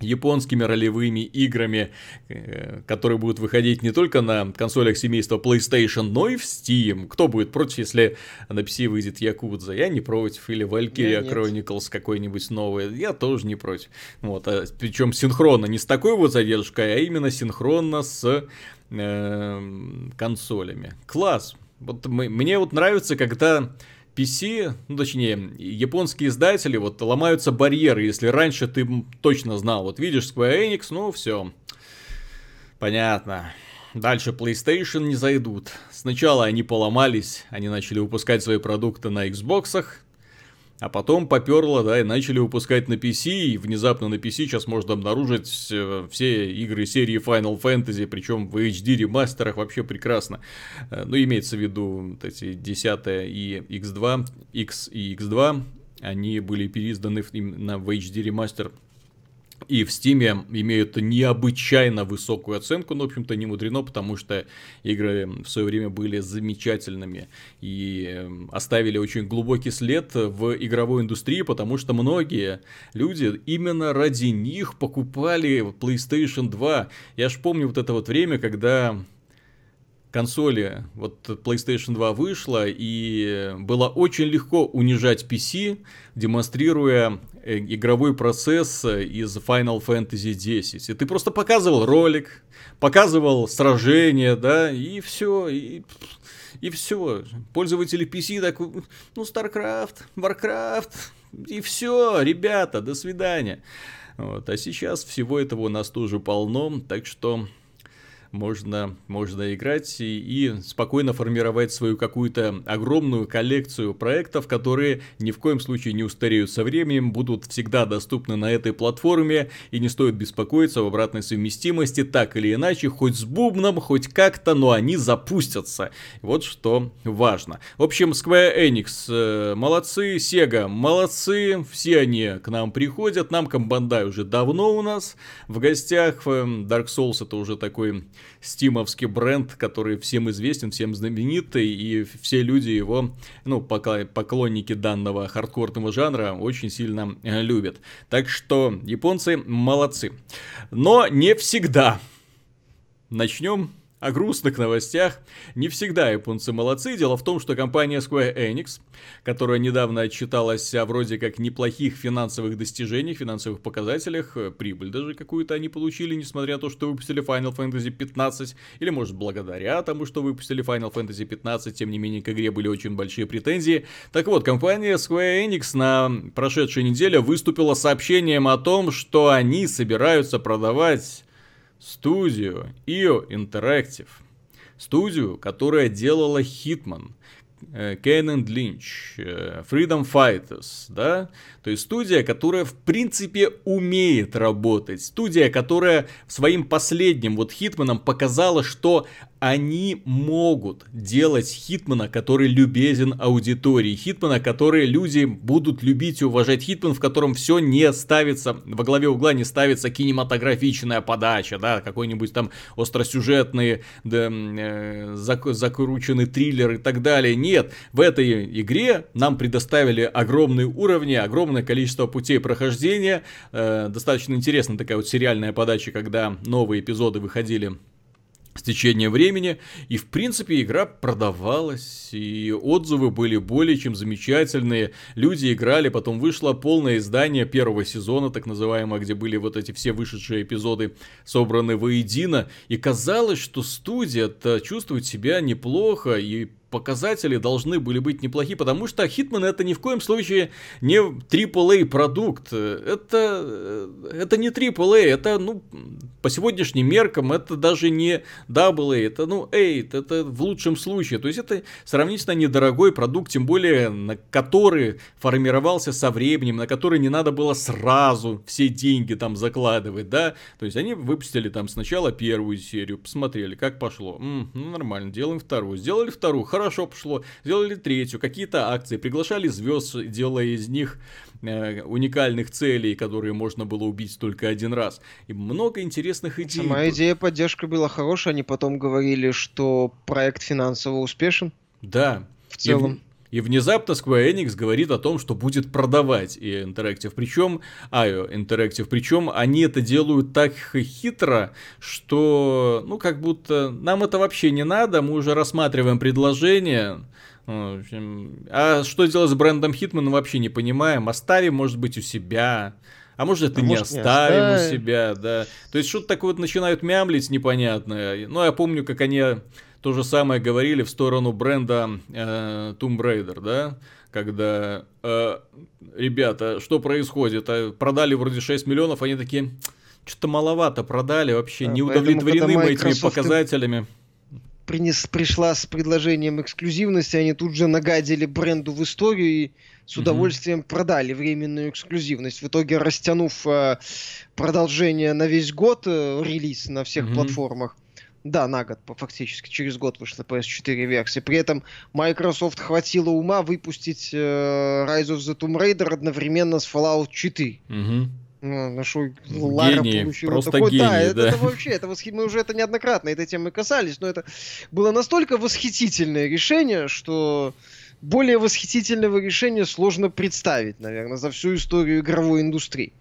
японскими ролевыми играми, э, которые будут выходить не только на консолях семейства PlayStation, но и в Steam. Кто будет против, если на PC выйдет Якудза? Я не против. Или Valkyria Chronicles какой-нибудь новый. Я тоже не против. Вот, а, причем синхронно, не с такой вот задержкой, а именно синхронно с э, консолями. Класс. Вот мы, мне вот нравится, когда PC, ну точнее, японские издатели, вот ломаются барьеры, если раньше ты точно знал, вот видишь Square Enix, ну все, понятно. Дальше PlayStation не зайдут. Сначала они поломались, они начали выпускать свои продукты на Xbox, а потом поперло, да, и начали выпускать на PC, и внезапно на PC сейчас можно обнаружить э, все игры серии Final Fantasy, причем в HD ремастерах вообще прекрасно. Э, ну, имеется в виду вот эти 10 и X2, X и X2, они были переизданы именно в HD ремастер и в Steam имеют необычайно высокую оценку, но, в общем-то, не мудрено, потому что игры в свое время были замечательными и эм, оставили очень глубокий след в игровой индустрии, потому что многие люди именно ради них покупали PlayStation 2. Я ж помню вот это вот время, когда консоли, вот PlayStation 2 вышла, и было очень легко унижать PC, демонстрируя э, игровой процесс из Final Fantasy X. И ты просто показывал ролик, показывал сражение, да, и все, и, и все. Пользователи PC так, ну, StarCraft, Warcraft, и все, ребята, до свидания. Вот. А сейчас всего этого у нас тоже полно, так что можно, можно играть и, и спокойно формировать свою какую-то огромную коллекцию проектов, которые ни в коем случае не устареют со временем, будут всегда доступны на этой платформе и не стоит беспокоиться об обратной совместимости, так или иначе, хоть с бубном, хоть как-то, но они запустятся. Вот что важно. В общем, Square Enix э, молодцы, Sega молодцы, все они к нам приходят, нам Бандай уже давно у нас в гостях, Dark Souls это уже такой стимовский бренд, который всем известен, всем знаменитый, и все люди его, ну, поклонники данного хардкорного жанра очень сильно э, любят. Так что японцы молодцы. Но не всегда. Начнем о грустных новостях. Не всегда японцы молодцы. Дело в том, что компания Square Enix, которая недавно отчиталась о вроде как неплохих финансовых достижениях, финансовых показателях, э, прибыль даже какую-то они получили, несмотря на то, что выпустили Final Fantasy 15, или может благодаря тому, что выпустили Final Fantasy 15, тем не менее к игре были очень большие претензии. Так вот, компания Square Enix на прошедшей неделе выступила сообщением о том, что они собираются продавать студию IO Interactive. Студию, которая делала Hitman, Кен Линч, Freedom Fighters, да, то есть студия, которая в принципе умеет работать, студия, которая своим последним вот Хитманом показала, что они могут делать Хитмана, который любезен аудитории. Хитмана, который люди будут любить и уважать. Хитман, в котором все не ставится, во главе угла не ставится кинематографичная подача, да, какой-нибудь там остросюжетный, да, э, зак- закрученный триллер и так далее. Нет, в этой игре нам предоставили огромные уровни, огромное количество путей прохождения. Э, достаточно интересная такая вот сериальная подача, когда новые эпизоды выходили с течением времени, и в принципе игра продавалась, и отзывы были более чем замечательные, люди играли, потом вышло полное издание первого сезона, так называемое, где были вот эти все вышедшие эпизоды собраны воедино, и казалось, что студия-то чувствует себя неплохо, и показатели должны были быть неплохие, потому что Hitman это ни в коем случае не AAA продукт. Это, это не AAA, это, ну, по сегодняшним меркам, это даже не AA, это, ну, 8, это в лучшем случае. То есть это сравнительно недорогой продукт, тем более, на который формировался со временем, на который не надо было сразу все деньги там закладывать, да. То есть они выпустили там сначала первую серию, посмотрели, как пошло. М, ну, нормально, делаем вторую. Сделали вторую, хорошо пошло. Сделали третью, какие-то акции, приглашали звезд, делая из них э, уникальных целей, которые можно было убить только один раз. И много интересных идей. Сама идея поддержка была хорошая, они потом говорили, что проект финансово успешен. Да. В целом. И внезапно Square Enix говорит о том, что будет продавать и Interactive. Причем, IO Interactive. Причем они это делают так хитро, что, ну, как будто нам это вообще не надо, мы уже рассматриваем предложение. А что делать с брендом мы вообще не понимаем. Оставим, может быть, у себя. А может, это а не может, оставим не у себя, да. То есть, что-то такое вот начинают мямлить непонятное. Ну, я помню, как они то же самое говорили в сторону бренда э, Tomb Raider, да, когда э, ребята, что происходит, а продали вроде 6 миллионов, они такие, что-то маловато продали, вообще не удовлетворены мы этими показателями. Принес, пришла с предложением эксклюзивности, они тут же нагадили бренду в историю и с удовольствием mm продали временную эксклюзивность. В итоге растянув э, продолжение на весь год, э, релиз на всех mm платформах, да, на год, фактически, через год вышла PS4 версия. При этом Microsoft хватило ума выпустить э, Rise of the Tomb Raider одновременно с Fallout 4. Угу. Ну, нашел Лара получила просто такой, гений, да, да. Это, это вообще, это восхи... мы уже это неоднократно этой темы касались, но это было настолько восхитительное решение, что более восхитительного решения сложно представить, наверное, за всю историю игровой индустрии.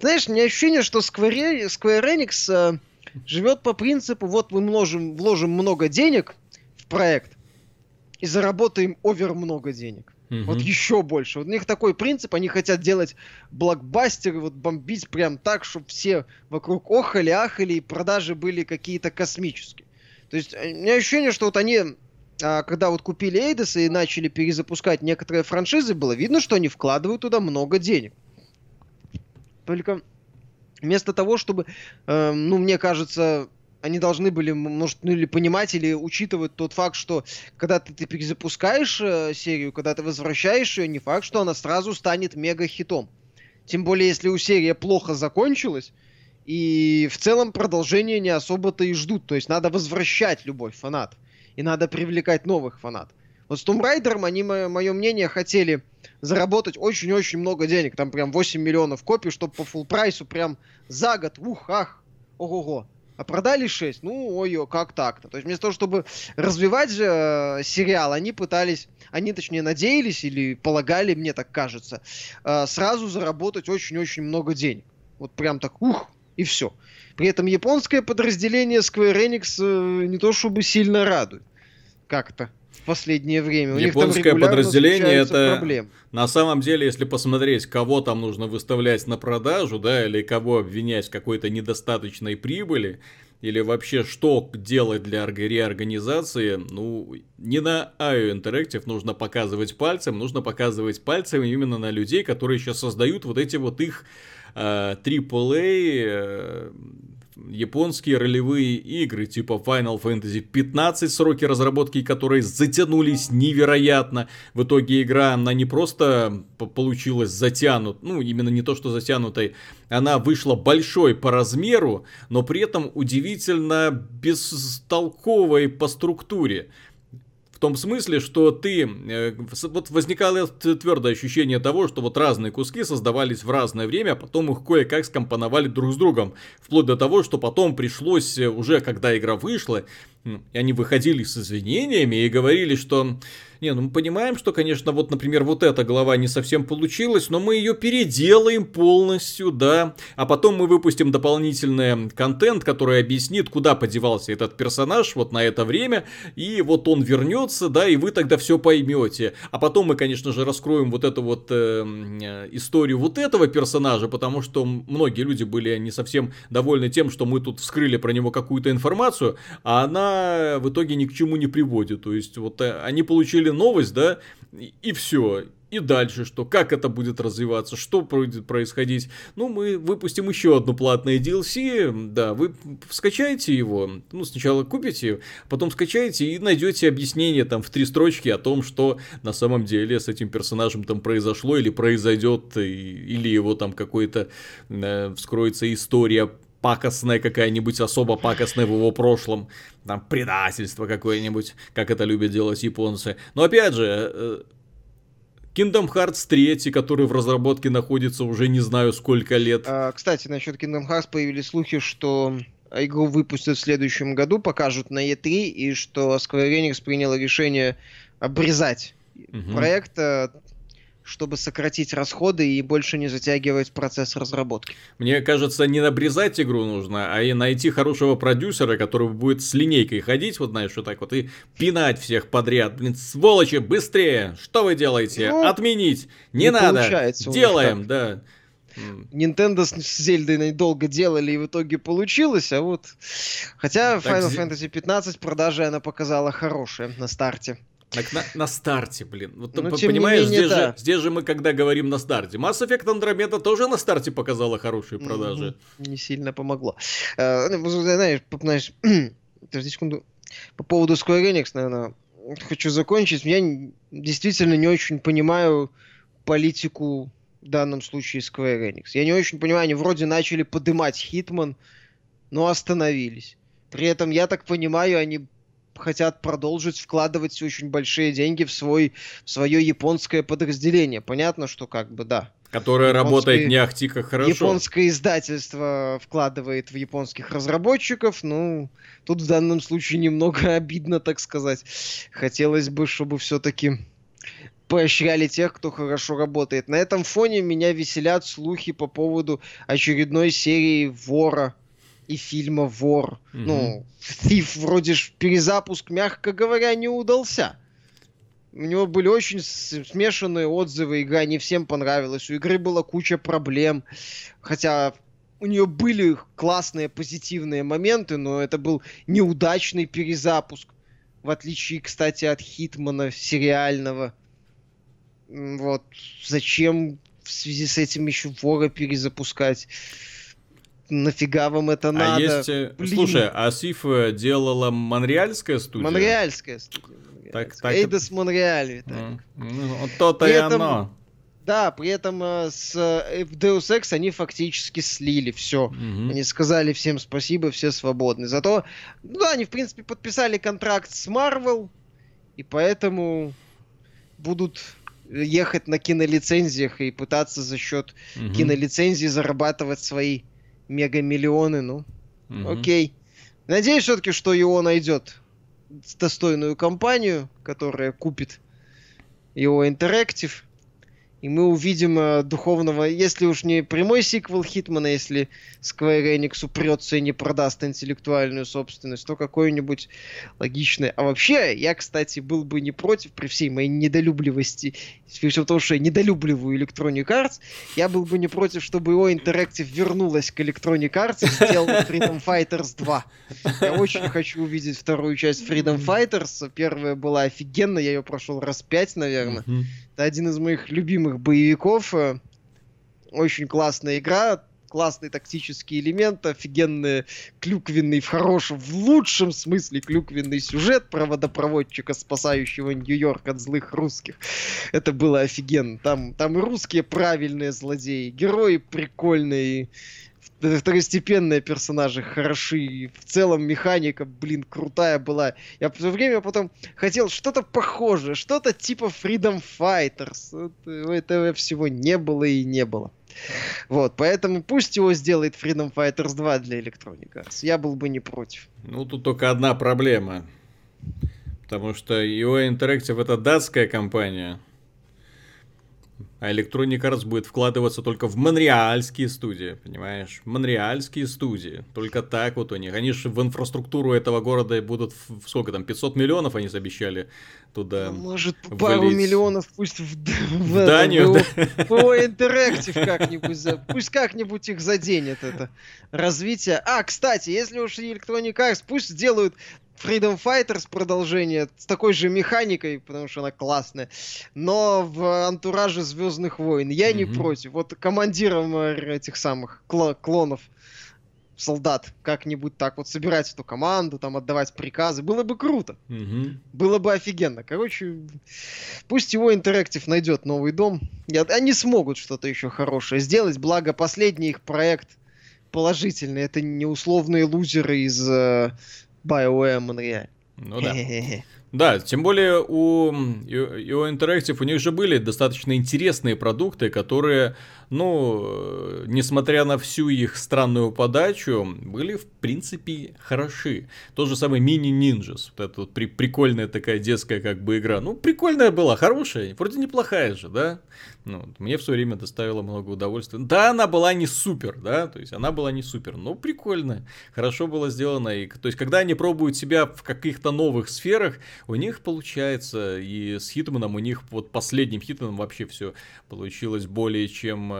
Знаешь, у меня ощущение, что Square, Square Enix э, живет по принципу, вот мы вложим, вложим много денег в проект и заработаем овер много денег. Угу. Вот еще больше. Вот у них такой принцип, они хотят делать блокбастеры, вот бомбить прям так, чтобы все вокруг охали, ахали, и продажи были какие-то космические. То есть, э, у меня ощущение, что вот они, а, когда вот купили Эйдос и начали перезапускать некоторые франшизы, было видно, что они вкладывают туда много денег. Только вместо того, чтобы, э, ну, мне кажется, они должны были, может, ну или понимать, или учитывать тот факт, что когда ты, ты перезапускаешь э, серию, когда ты возвращаешь ее, не факт, что она сразу станет мега-хитом. Тем более, если у серии плохо закончилась, и в целом продолжение не особо-то и ждут. То есть надо возвращать любовь фанат. И надо привлекать новых фанатов. Вот с Tomb Raider они, мое мнение, хотели заработать очень-очень много денег. Там прям 8 миллионов копий, чтобы по full прайсу прям за год, ух, ах, ого-го. А продали 6, ну, ой, как так-то. То есть вместо того, чтобы развивать э, сериал, они пытались, они точнее надеялись или полагали, мне так кажется, э, сразу заработать очень-очень много денег. Вот прям так, ух, и все. При этом японское подразделение Square Enix э, не то чтобы сильно радует. Как-то в последнее время. У Японское подразделение это проблем. на самом деле, если посмотреть, кого там нужно выставлять на продажу, да, или кого обвинять в какой-то недостаточной прибыли, или вообще что делать для реорганизации, ну, не на IO Interactive нужно показывать пальцем, нужно показывать пальцем именно на людей, которые сейчас создают вот эти вот их э, AAA э, японские ролевые игры типа Final Fantasy 15, сроки разработки которые затянулись невероятно. В итоге игра, она не просто получилась затянут, ну именно не то, что затянутой, она вышла большой по размеру, но при этом удивительно бестолковой по структуре. Том смысле, что ты... Э, вот возникало твердое ощущение того, что вот разные куски создавались в разное время, а потом их кое-как скомпоновали друг с другом. Вплоть до того, что потом пришлось э, уже, когда игра вышла, и они выходили с извинениями и говорили, что Не, ну мы понимаем, что, конечно, вот, например, вот эта глава не совсем получилась, но мы ее переделаем полностью, да. А потом мы выпустим дополнительный контент, который объяснит, куда подевался этот персонаж вот на это время. И вот он вернется, да, и вы тогда все поймете. А потом мы, конечно же, раскроем вот эту вот э, э, историю вот этого персонажа, потому что многие люди были не совсем довольны тем, что мы тут вскрыли про него какую-то информацию, а она в итоге ни к чему не приводит. То есть вот э, они получили новость, да, и все. И дальше что? Как это будет развиваться? Что будет происходить? Ну, мы выпустим еще одну платное DLC. Да, вы скачаете его. Ну, сначала купите, потом скачаете и найдете объяснение там в три строчки о том, что на самом деле с этим персонажем там произошло или произойдет, или его там какой-то э, вскроется история пакостная какая-нибудь, особо пакостная в его прошлом, там предательство какое-нибудь, как это любят делать японцы. Но опять же, э, Kingdom Hearts 3, который в разработке находится уже не знаю сколько лет. А, кстати, насчет Kingdom Hearts появились слухи, что игру выпустят в следующем году, покажут на E3, и что Square Enix приняла решение обрезать угу. проект чтобы сократить расходы и больше не затягивать процесс разработки. Мне кажется, не обрезать игру нужно, а и найти хорошего продюсера, который будет с линейкой ходить, вот знаешь, вот так вот, и пинать всех подряд. Блин, сволочи, быстрее! Что вы делаете? Ну, Отменить! Не, не надо! Делаем, да. Nintendo с Зельдой долго делали, и в итоге получилось, а вот... Хотя так, Final Fantasy 15 продажи она показала хорошие на старте. Так на, на старте, блин. Вот, ну, понимаешь, менее, здесь, да. же, здесь же мы когда говорим на старте. Mass Effect Andromeda тоже на старте показала хорошие продажи. Не сильно помогло. Uh, знаешь, знаешь подожди секунду. По поводу Square Enix, наверное, хочу закончить. Я действительно не очень понимаю политику в данном случае Square Enix. Я не очень понимаю, они вроде начали подымать Hitman, но остановились. При этом, я так понимаю, они хотят продолжить вкладывать очень большие деньги в, свой, в свое японское подразделение. Понятно, что как бы да. Которое работает не ахти как хорошо. Японское издательство вкладывает в японских разработчиков. Ну, тут в данном случае немного обидно, так сказать. Хотелось бы, чтобы все-таки поощряли тех, кто хорошо работает. На этом фоне меня веселят слухи по поводу очередной серии Вора и фильма «Вор». Mm-hmm. Ну, «Thief» вроде ж перезапуск, мягко говоря, не удался. У него были очень смешанные отзывы, игра не всем понравилась, у игры была куча проблем, хотя у нее были классные позитивные моменты, но это был неудачный перезапуск, в отличие, кстати, от Хитмана сериального. Вот, зачем в связи с этим еще вора перезапускать? Нафига вам это а надо? Есть... Э, Блин. Слушай, а Сиф э, делала монреальская студия? Монреальская студия. Так, так... Эйдос Монреаль. Ну, вот то-то и этом... оно. Да, при этом э, с э, Deus Ex они фактически слили все. Угу. Они сказали всем спасибо, все свободны. Зато, ну да, они в принципе подписали контракт с Marvel, и поэтому будут ехать на кинолицензиях и пытаться за счет угу. кинолицензии зарабатывать свои мегамиллионы, ну, угу. окей. Надеюсь все-таки, что его найдет достойную компанию, которая купит его интерактив и мы увидим э, духовного, если уж не прямой сиквел Хитмана, если Square Enix упрется и не продаст интеллектуальную собственность, то какой-нибудь логичный. А вообще, я, кстати, был бы не против, при всей моей недолюбливости, при всем том, что я недолюбливаю Electronic Arts, я был бы не против, чтобы его Interactive вернулась к Electronic Arts и сделала Freedom Fighters 2. Я очень хочу увидеть вторую часть Freedom Fighters. Первая была офигенная, я ее прошел раз пять, наверное. Это один из моих любимых боевиков. Э, очень классная игра, классный тактический элемент, офигенный клюквенный, в хорошем, в лучшем смысле клюквенный сюжет про водопроводчика, спасающего Нью-Йорк от злых русских. Это было офигенно. Там, там и русские правильные злодеи, герои прикольные, второстепенные персонажи хороши. В целом механика, блин, крутая была. Я все время потом хотел что-то похожее, что-то типа Freedom Fighters. Вот, этого всего не было и не было. Вот, поэтому пусть его сделает Freedom Fighters 2 для Electronic Arts. Я был бы не против. Ну, тут только одна проблема. Потому что IO Interactive это датская компания. А Electronic Arts будет вкладываться только в монреальские студии, понимаешь? Монреальские студии. Только так вот у них. Они же в инфраструктуру этого города будут, в, сколько там, 500 миллионов они обещали туда Ну, Может, пару вылить. миллионов пусть в, в, В Данию, да? Interactive как-нибудь, пусть как-нибудь их заденет это развитие. А, кстати, если уж Electronic Arts, пусть сделают Freedom Fighters продолжение с такой же механикой, потому что она классная, но в антураже Звездных войн. Я не Мгм. против. Вот командиром э, этих самых кло- клонов солдат как-нибудь так вот собирать эту команду, там отдавать приказы, было бы круто. Мгм. Было бы офигенно. Короче, пусть его Interactive найдет новый дом. Я- Они смогут что-то еще хорошее сделать. Благо, последний их проект положительный. Это не условные лузеры из э, BioWare Montreal. Ну да. Да, тем более у IO Interactive у них же были достаточно интересные продукты, которые, ну, э, несмотря на всю их странную подачу, были в принципе хороши. Тот же самый Ninjas, вот эта вот при- прикольная такая детская как бы игра. Ну, прикольная была, хорошая, вроде неплохая же, да? Ну, мне все время доставило много удовольствия. Да, она была не супер, да, то есть она была не супер, но прикольно, хорошо было сделано. И, то есть, когда они пробуют себя в каких-то новых сферах, у них получается, и с Хитманом у них вот последним Хитманом вообще все получилось более чем эм,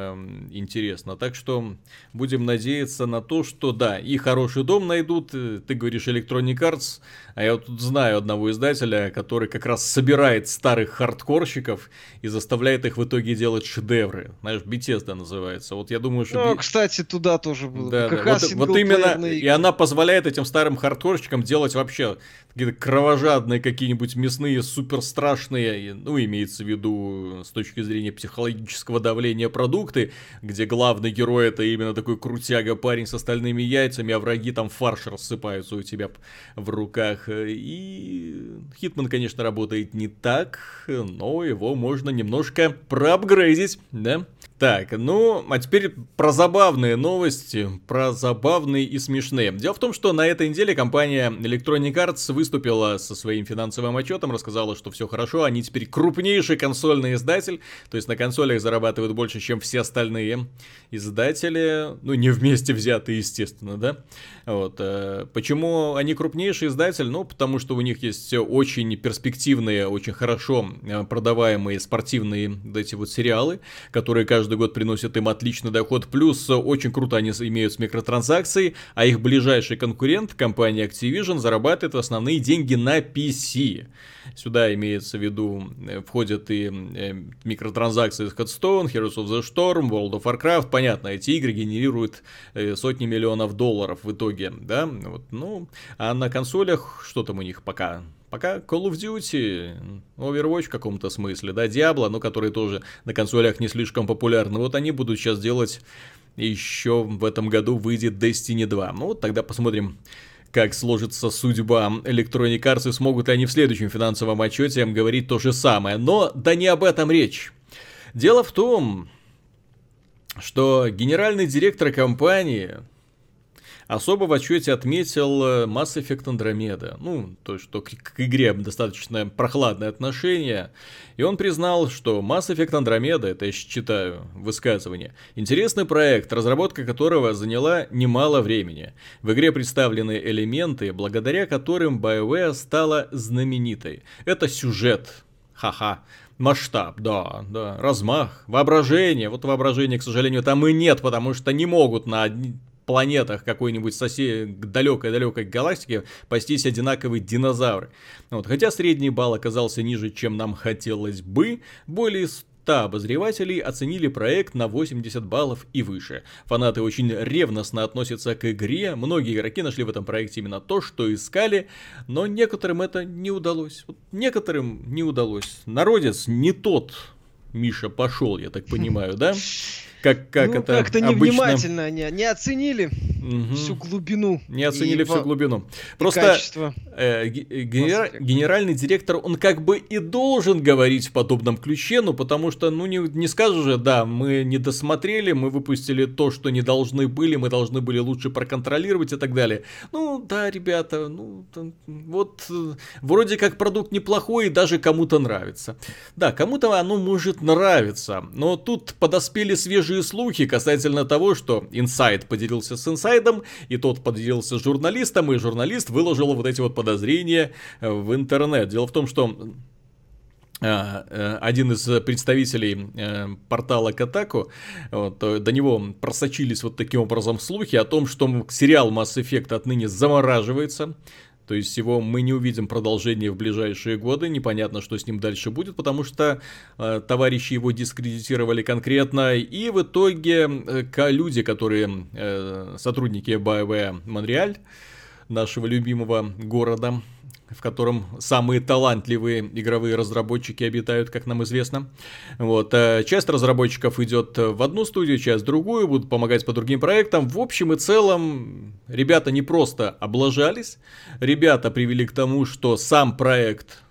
интересно. Так что будем надеяться на то, что да, и хороший дом найдут. Э, Ты говоришь Electronic Arts, а я вот тут знаю одного издателя, который как раз собирает старых хардкорщиков и заставляет их в итоге делать шедевры. Знаешь, Bethesda называется. Вот я думаю, что... Ну, кстати, туда тоже было. бы. да, как да. раз Вот, вот именно, и она позволяет этим старым хардкорщикам делать вообще какие-то кровожадные какие-нибудь мясные, супер страшные, ну, имеется в виду с точки зрения психологического давления продукты, где главный герой это именно такой крутяга парень с остальными яйцами, а враги там фарш рассыпаются у тебя в руках. И Хитман, конечно, работает не так, но его можно немножко проапгрейдить, да? Так, ну, а теперь про забавные новости, про забавные и смешные. Дело в том, что на этой неделе компания Electronic Arts выступила со своим финансовым отчетом, рассказала, что все хорошо, они теперь крупнейший консольный издатель, то есть на консолях зарабатывают больше, чем все остальные издатели, ну, не вместе взятые, естественно, да? Вот. э, Почему они крупнейший издатель? Ну, потому что у них есть очень перспективные, очень хорошо э, продаваемые спортивные вот эти вот сериалы, которые каждый год приносят им отличный доход. Плюс э, очень круто они имеют с микротранзакцией, а их ближайший конкурент, компания Activision, зарабатывает основные деньги на PC. Сюда имеется в виду, э, входят и э, микротранзакции с Headstone, Heroes of the Storm, World of Warcraft. Понятно, эти игры генерируют сотни миллионов долларов в итоге, да? Вот, ну, а на консолях, что там у них пока? Пока Call of Duty, Overwatch в каком-то смысле, да, Diablo, но которые тоже на консолях не слишком популярны. Вот они будут сейчас делать еще в этом году выйдет Destiny 2. Ну, вот тогда посмотрим, как сложится судьба Electronic Arts и смогут ли они в следующем финансовом отчете говорить то же самое. Но да не об этом речь. Дело в том, что генеральный директор компании особо в отчете отметил э, Mass Effect Andromeda. Ну, то, что к, к игре достаточно прохладное отношение. И он признал, что Mass Effect Andromeda, это я читаю высказывание, интересный проект, разработка которого заняла немало времени. В игре представлены элементы, благодаря которым BioWare стала знаменитой. Это сюжет. Ха-ха. Масштаб, да, да, размах, воображение. Вот воображения, к сожалению, там и нет, потому что не могут на планетах какой-нибудь сосед далекой-далекой галактики пастись одинаковые динозавры. Вот. Хотя средний балл оказался ниже, чем нам хотелось бы, более 100 обозревателей оценили проект на 80 баллов и выше. Фанаты очень ревностно относятся к игре, многие игроки нашли в этом проекте именно то, что искали, но некоторым это не удалось. Вот некоторым не удалось. Народец не тот, Миша, пошел, я так понимаю, да? как, как ну, это как-то обычно... невнимательно они не оценили Мгм. всю глубину. Не оценили всю глубину. Просто качество. э, э, Effect. генеральный директор, он как бы и должен говорить в подобном ключе, ну потому что, ну не, не скажешь же, да, мы не досмотрели, мы выпустили то, что не должны были, мы должны были лучше проконтролировать и так далее. Ну да, ребята, ну там, вот э, вроде как продукт неплохой и даже кому-то нравится. Да, кому-то оно может нравиться, но тут подоспели свежие слухи касательно того, что Inside поделился с Инсайдом, и тот поделился с журналистом, и журналист выложил вот эти вот подозрения э, в интернет. Дело в том, что а, э, один из представителей э, портала Катаку, вот, э, до него просочились вот таким образом слухи о том, что сериал Mass Effect отныне замораживается. То есть его мы не увидим продолжение в ближайшие годы, непонятно, что с ним дальше будет, потому что э, товарищи его дискредитировали конкретно, и в итоге э, люди, которые э, сотрудники BioWare Монреаль, нашего любимого города, в котором самые талантливые игровые разработчики обитают, как нам известно. Вот. э, Часть разработчиков идет в одну студию, часть в другую, будут помогать по другим проектам. В общем и целом, ребята не просто облажались, ребята привели к тому, что сам проект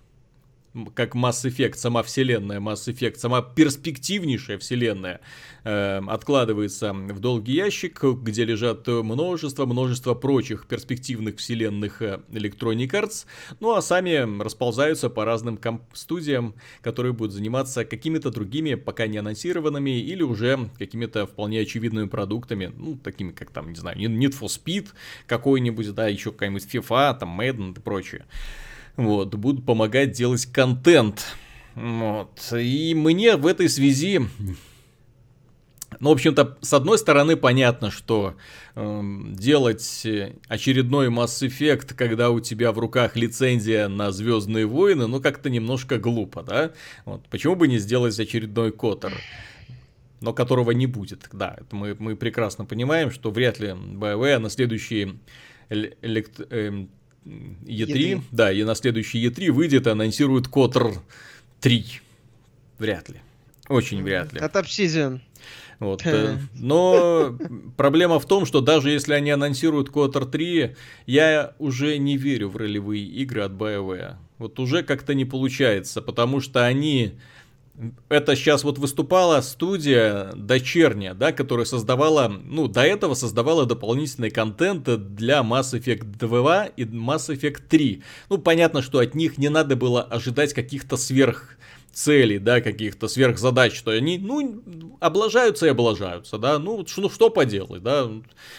как Mass Effect, сама вселенная Mass Effect, сама перспективнейшая вселенная э, откладывается в долгий ящик, где лежат множество-множество прочих перспективных вселенных э, Electronic Arts, ну а сами расползаются по разным студиям, которые будут заниматься какими-то другими, пока не анонсированными, или уже какими-то вполне очевидными продуктами, ну, такими как там, не знаю, Need for Speed какой-нибудь, да, еще какая-нибудь FIFA, там, Madden и прочее вот, будут помогать делать контент. Вот. И мне в этой связи ну, в общем-то, с одной стороны, понятно, что эм, делать э, очередной Mass Effect, когда у тебя в руках лицензия на Звездные войны, ну, как-то немножко глупо, да? Вот. Почему бы не сделать очередной Котор? но которого не будет. Да, это мы, мы прекрасно понимаем, что вряд ли BioWare на следующий эле- элект- эм, E3, E3. да, и на следующий E3 выйдет и анонсирует Котор 3. Вряд ли. Очень вряд ли. От Obsidian. Вот, э, но проблема в том, что даже если они анонсируют Котор 3, я уже не верю в ролевые игры от BioWare. Вот уже как-то не получается, потому что они... Это сейчас вот выступала студия дочерняя, да, которая создавала, ну, до этого создавала дополнительный контент для Mass Effect 2 и Mass Effect 3. Ну, понятно, что от них не надо было ожидать каких-то сверх целей, да, каких-то сверхзадач, что они, ну, облажаются и облажаются, да, ну, что, ну, что поделать, да,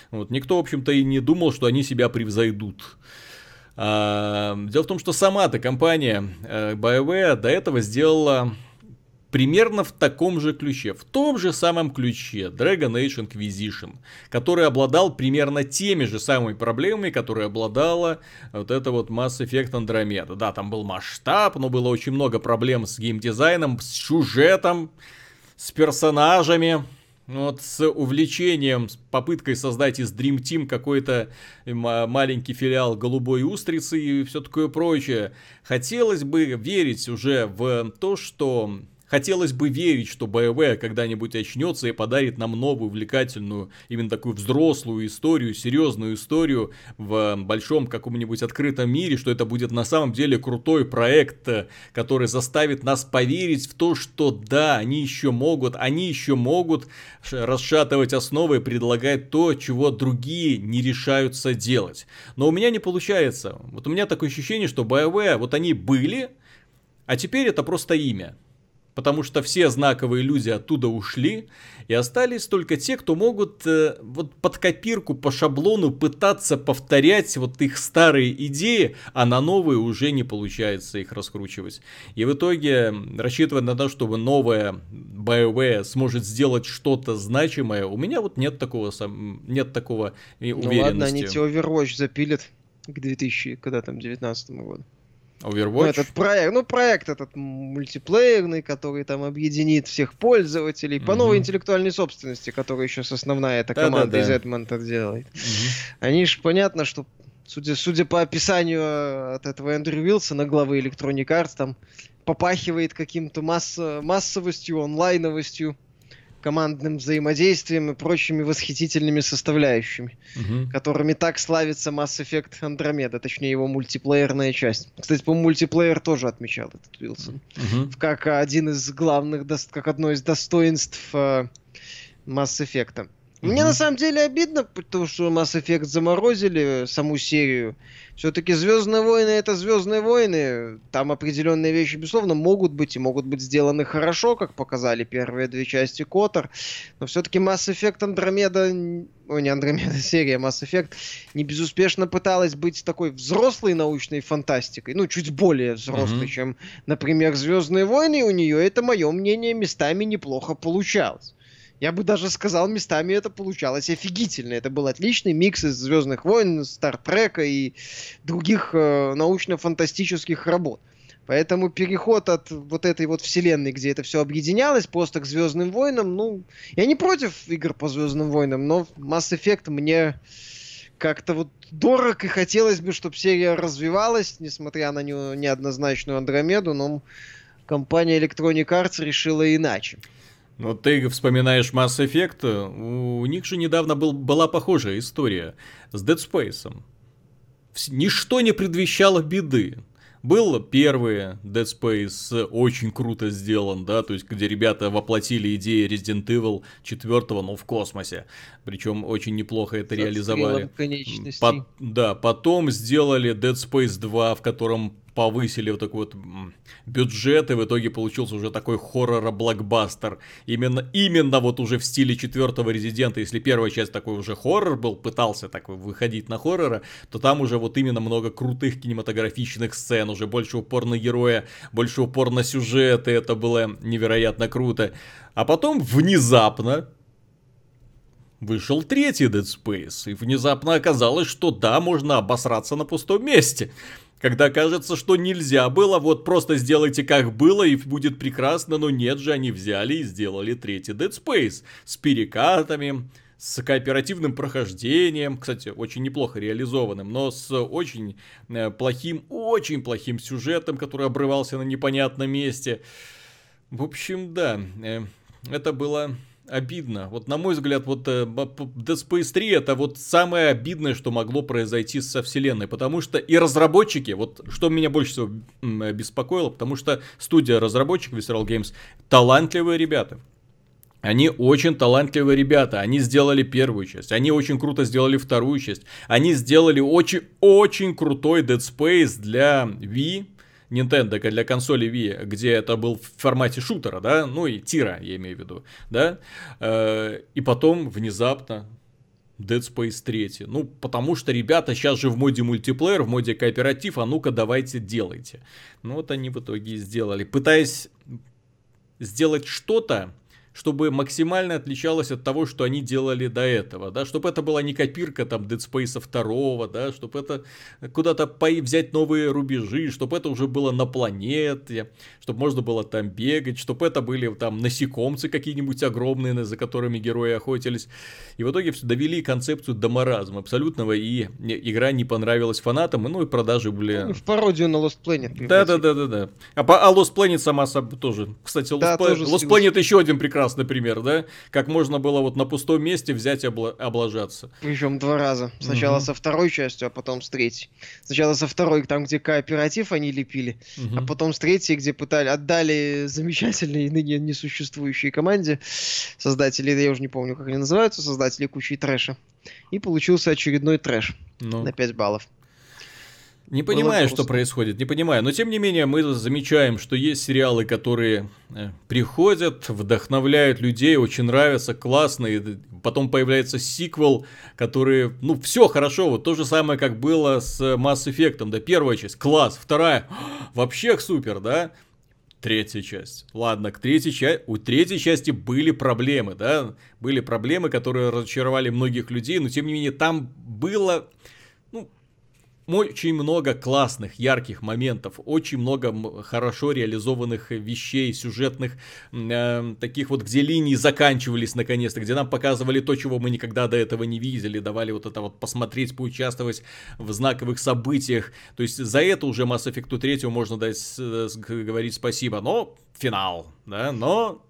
вот никто, в общем-то, и не думал, что они себя превзойдут. А, дело в том, что сама-то компания э, BioWare до этого сделала примерно в таком же ключе, в том же самом ключе Dragon Age Inquisition, который обладал примерно теми же самыми проблемами, которые обладала вот это вот Mass Effect Andromeda. Да, там был масштаб, но было очень много проблем с геймдизайном, с сюжетом, с персонажами, вот с увлечением, с попыткой создать из Dream Team какой-то ма- маленький филиал голубой устрицы и все такое прочее. Хотелось бы верить уже в то, что Хотелось бы верить, что BioWare когда-нибудь очнется и подарит нам новую, увлекательную, именно такую взрослую историю, серьезную историю в большом каком-нибудь открытом мире, что это будет на самом деле крутой проект, э, который заставит нас поверить в то, что да, они еще могут, они еще могут расшатывать основы и предлагать то, чего другие не решаются делать. Но у меня не получается. Вот у меня такое ощущение, что BioWare, вот они были, а теперь это просто имя. Потому что все знаковые люди оттуда ушли, и остались только те, кто могут э, вот под копирку, по шаблону пытаться повторять вот их старые идеи, а на новые уже не получается их раскручивать. И в итоге, рассчитывая на то, чтобы новая BioWare сможет сделать что-то значимое, у меня вот нет такого, сам, нет такого Ну уверенности. ладно, они тебе Overwatch запилят к 2000, когда там, 19 году. Ну, Overwatch? этот проект, ну, проект этот мультиплеерный, который там объединит всех пользователей по Мгм. новой интеллектуальной собственности, которая еще основная эта команда из Эдмонта делает. Мгм. Они же понятно, что судя, судя по описанию э, от этого Эндрю Вилсона, главы Electronic Arts, там попахивает каким-то масс, массовостью, онлайновостью. Командным взаимодействием и прочими восхитительными составляющими, угу. которыми так славится Mass Effect Andromeda, точнее его мультиплеерная часть. Кстати, по мультиплеер тоже отмечал этот Уилсон. Угу. Как один из главных, как одно из достоинств э, Mass Effect. Мне на самом деле обидно, потому что Mass Effect заморозили саму серию. Все-таки Звездные войны это Звездные войны. Там определенные вещи, безусловно, могут быть и могут быть сделаны хорошо, как показали первые две части Котор. Но все-таки Mass Effect Andromeda, ой, не Andromeda, серия Mass Effect, не безуспешно пыталась быть такой взрослой научной фантастикой. Ну, чуть более взрослой, mm-hmm. чем, например, Звездные войны. И у нее это, мое мнение, местами неплохо получалось. Я бы даже сказал, местами это получалось офигительно. Это был отличный микс из Звездных войн, Стартрека и других э, научно-фантастических работ. Поэтому переход от вот этой вот вселенной, где это все объединялось, просто к Звездным войнам, ну, я не против игр по Звездным войнам, но Mass Effect мне как-то вот дорог, и хотелось бы, чтобы серия развивалась, несмотря на неоднозначную Андромеду, но компания Electronic Arts решила иначе. Ну, ты вспоминаешь Mass Effect, у них же недавно был, была похожая история с Dead Space. Ничто не предвещало беды. Был первый Dead Space очень круто сделан, да, то есть где ребята воплотили идеи Resident Evil 4, но в космосе. Причем очень неплохо это реализовали. По- да, потом сделали Dead Space 2, в котором повысили вот такой вот бюджет, и в итоге получился уже такой хоррор-блокбастер. Именно, именно вот уже в стиле четвертого Резидента, если первая часть такой уже хоррор был, пытался такой выходить на хоррора, то там уже вот именно много крутых кинематографичных сцен, уже больше упор на героя, больше упор на сюжеты, это было невероятно круто. А потом внезапно вышел третий Dead Space, и внезапно оказалось, что да, можно обосраться на пустом месте. Когда кажется, что нельзя было, вот просто сделайте как было и будет прекрасно, но нет же, они взяли и сделали третий Dead Space с перекатами, с кооперативным прохождением, кстати, очень неплохо реализованным, но с очень э, плохим, очень плохим сюжетом, который обрывался на непонятном месте. В общем, да, э, это было обидно. Вот на мой взгляд, вот э, Dead Space 3 это вот самое обидное, что могло произойти со вселенной, потому что и разработчики, вот что меня больше всего беспокоило, потому что студия разработчиков Visceral Games талантливые ребята. Они очень талантливые ребята, они сделали первую часть, они очень круто сделали вторую часть, они сделали очень-очень крутой Dead Space для Wii, Nintendo для консоли Wii, где это был в формате шутера, да, ну и тира, я имею в виду, да, э, и потом внезапно Dead Space 3. Ну, потому что ребята сейчас же в моде мультиплеер, в моде кооператив, а ну-ка давайте делайте. Ну вот они в итоге и сделали. Пытаясь сделать что-то, чтобы максимально отличалось от того, что они делали до этого, да, чтобы это была не копирка там Dead Space 2, да, чтобы это куда-то взять новые рубежи, чтобы это уже было на планете, чтобы можно было там бегать, чтобы это были там насекомцы какие-нибудь огромные, за которыми герои охотились. И в итоге довели концепцию до маразма абсолютного, и игра не понравилась фанатам, ну и продажи были... Ну, в пародию на Lost Planet. Да-да-да-да. А, а Lost Planet сама собой тоже. Кстати, Lost, да, Pla- тоже Lost Planet еще один прекрасный прекрасный пример, да? Как можно было вот на пустом месте взять и обла- облажаться. Причем два раза. Сначала угу. со второй частью, а потом с третьей. Сначала со второй, там, где кооператив они лепили, угу. а потом с третьей, где пытали, отдали замечательной ныне несуществующей команде создатели, я уже не помню, как они называются, создатели кучи трэша. И получился очередной трэш ну. на 5 баллов. Не понимаю, что происходит, не понимаю. Но тем не менее, мы замечаем, что есть сериалы, которые э, приходят, вдохновляют людей, очень нравятся, классные. Потом появляется сиквел, который, ну, все хорошо. Вот то же самое, как было с Mass Effect, да, первая часть, класс, вторая, вообще супер, да. Третья часть. Ладно, к третьей части, у третьей части были проблемы, да, были проблемы, которые разочаровали многих людей, но тем не менее там было очень много классных, ярких моментов, очень много хорошо реализованных вещей, сюжетных, э, таких вот, где линии заканчивались наконец-то, где нам показывали то, чего мы никогда до этого не видели, давали вот это вот посмотреть, поучаствовать в знаковых событиях. То есть за это уже Mass Effect 3 можно дать, говорить спасибо, но финал, да, но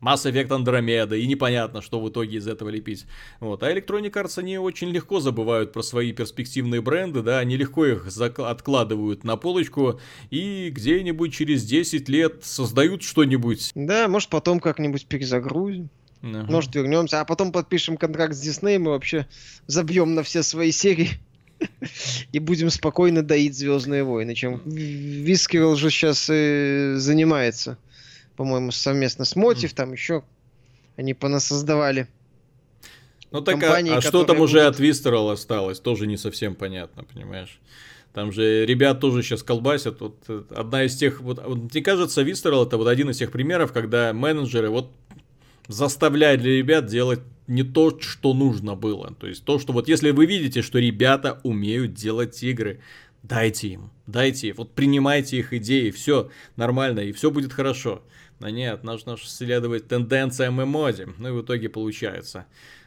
Mass Effect Andromeda, и непонятно, что в итоге из этого лепить. Вот. А Electronic Arts, они очень легко забывают про свои перспективные бренды, да, они легко их откладывают на полочку, и где-нибудь через 10 лет создают что-нибудь. Да, может потом как-нибудь перезагрузим. Uh-huh. Может, вернемся, а потом подпишем контракт с Диснеем и вообще забьем на все свои серии. И будем спокойно доить Звездные войны, чем Вискерл же сейчас и занимается по-моему, совместно с Мотив, там еще они понасоздавали. Ну так, а, а что там уже от Вистерал осталось, тоже не совсем понятно, понимаешь? Там же ребят тоже сейчас колбасят. Вот э, одна из тех, вот, вот мне кажется, Вистерал это вот один из тех примеров, когда менеджеры вот заставляют для ребят делать не то, что нужно было. То есть то, что вот если вы видите, что ребята умеют делать игры, дайте им, дайте, вот принимайте их идеи, все нормально, и все будет хорошо. Но нет, нужно следовать тенденциям и моде. Ну и в итоге получается.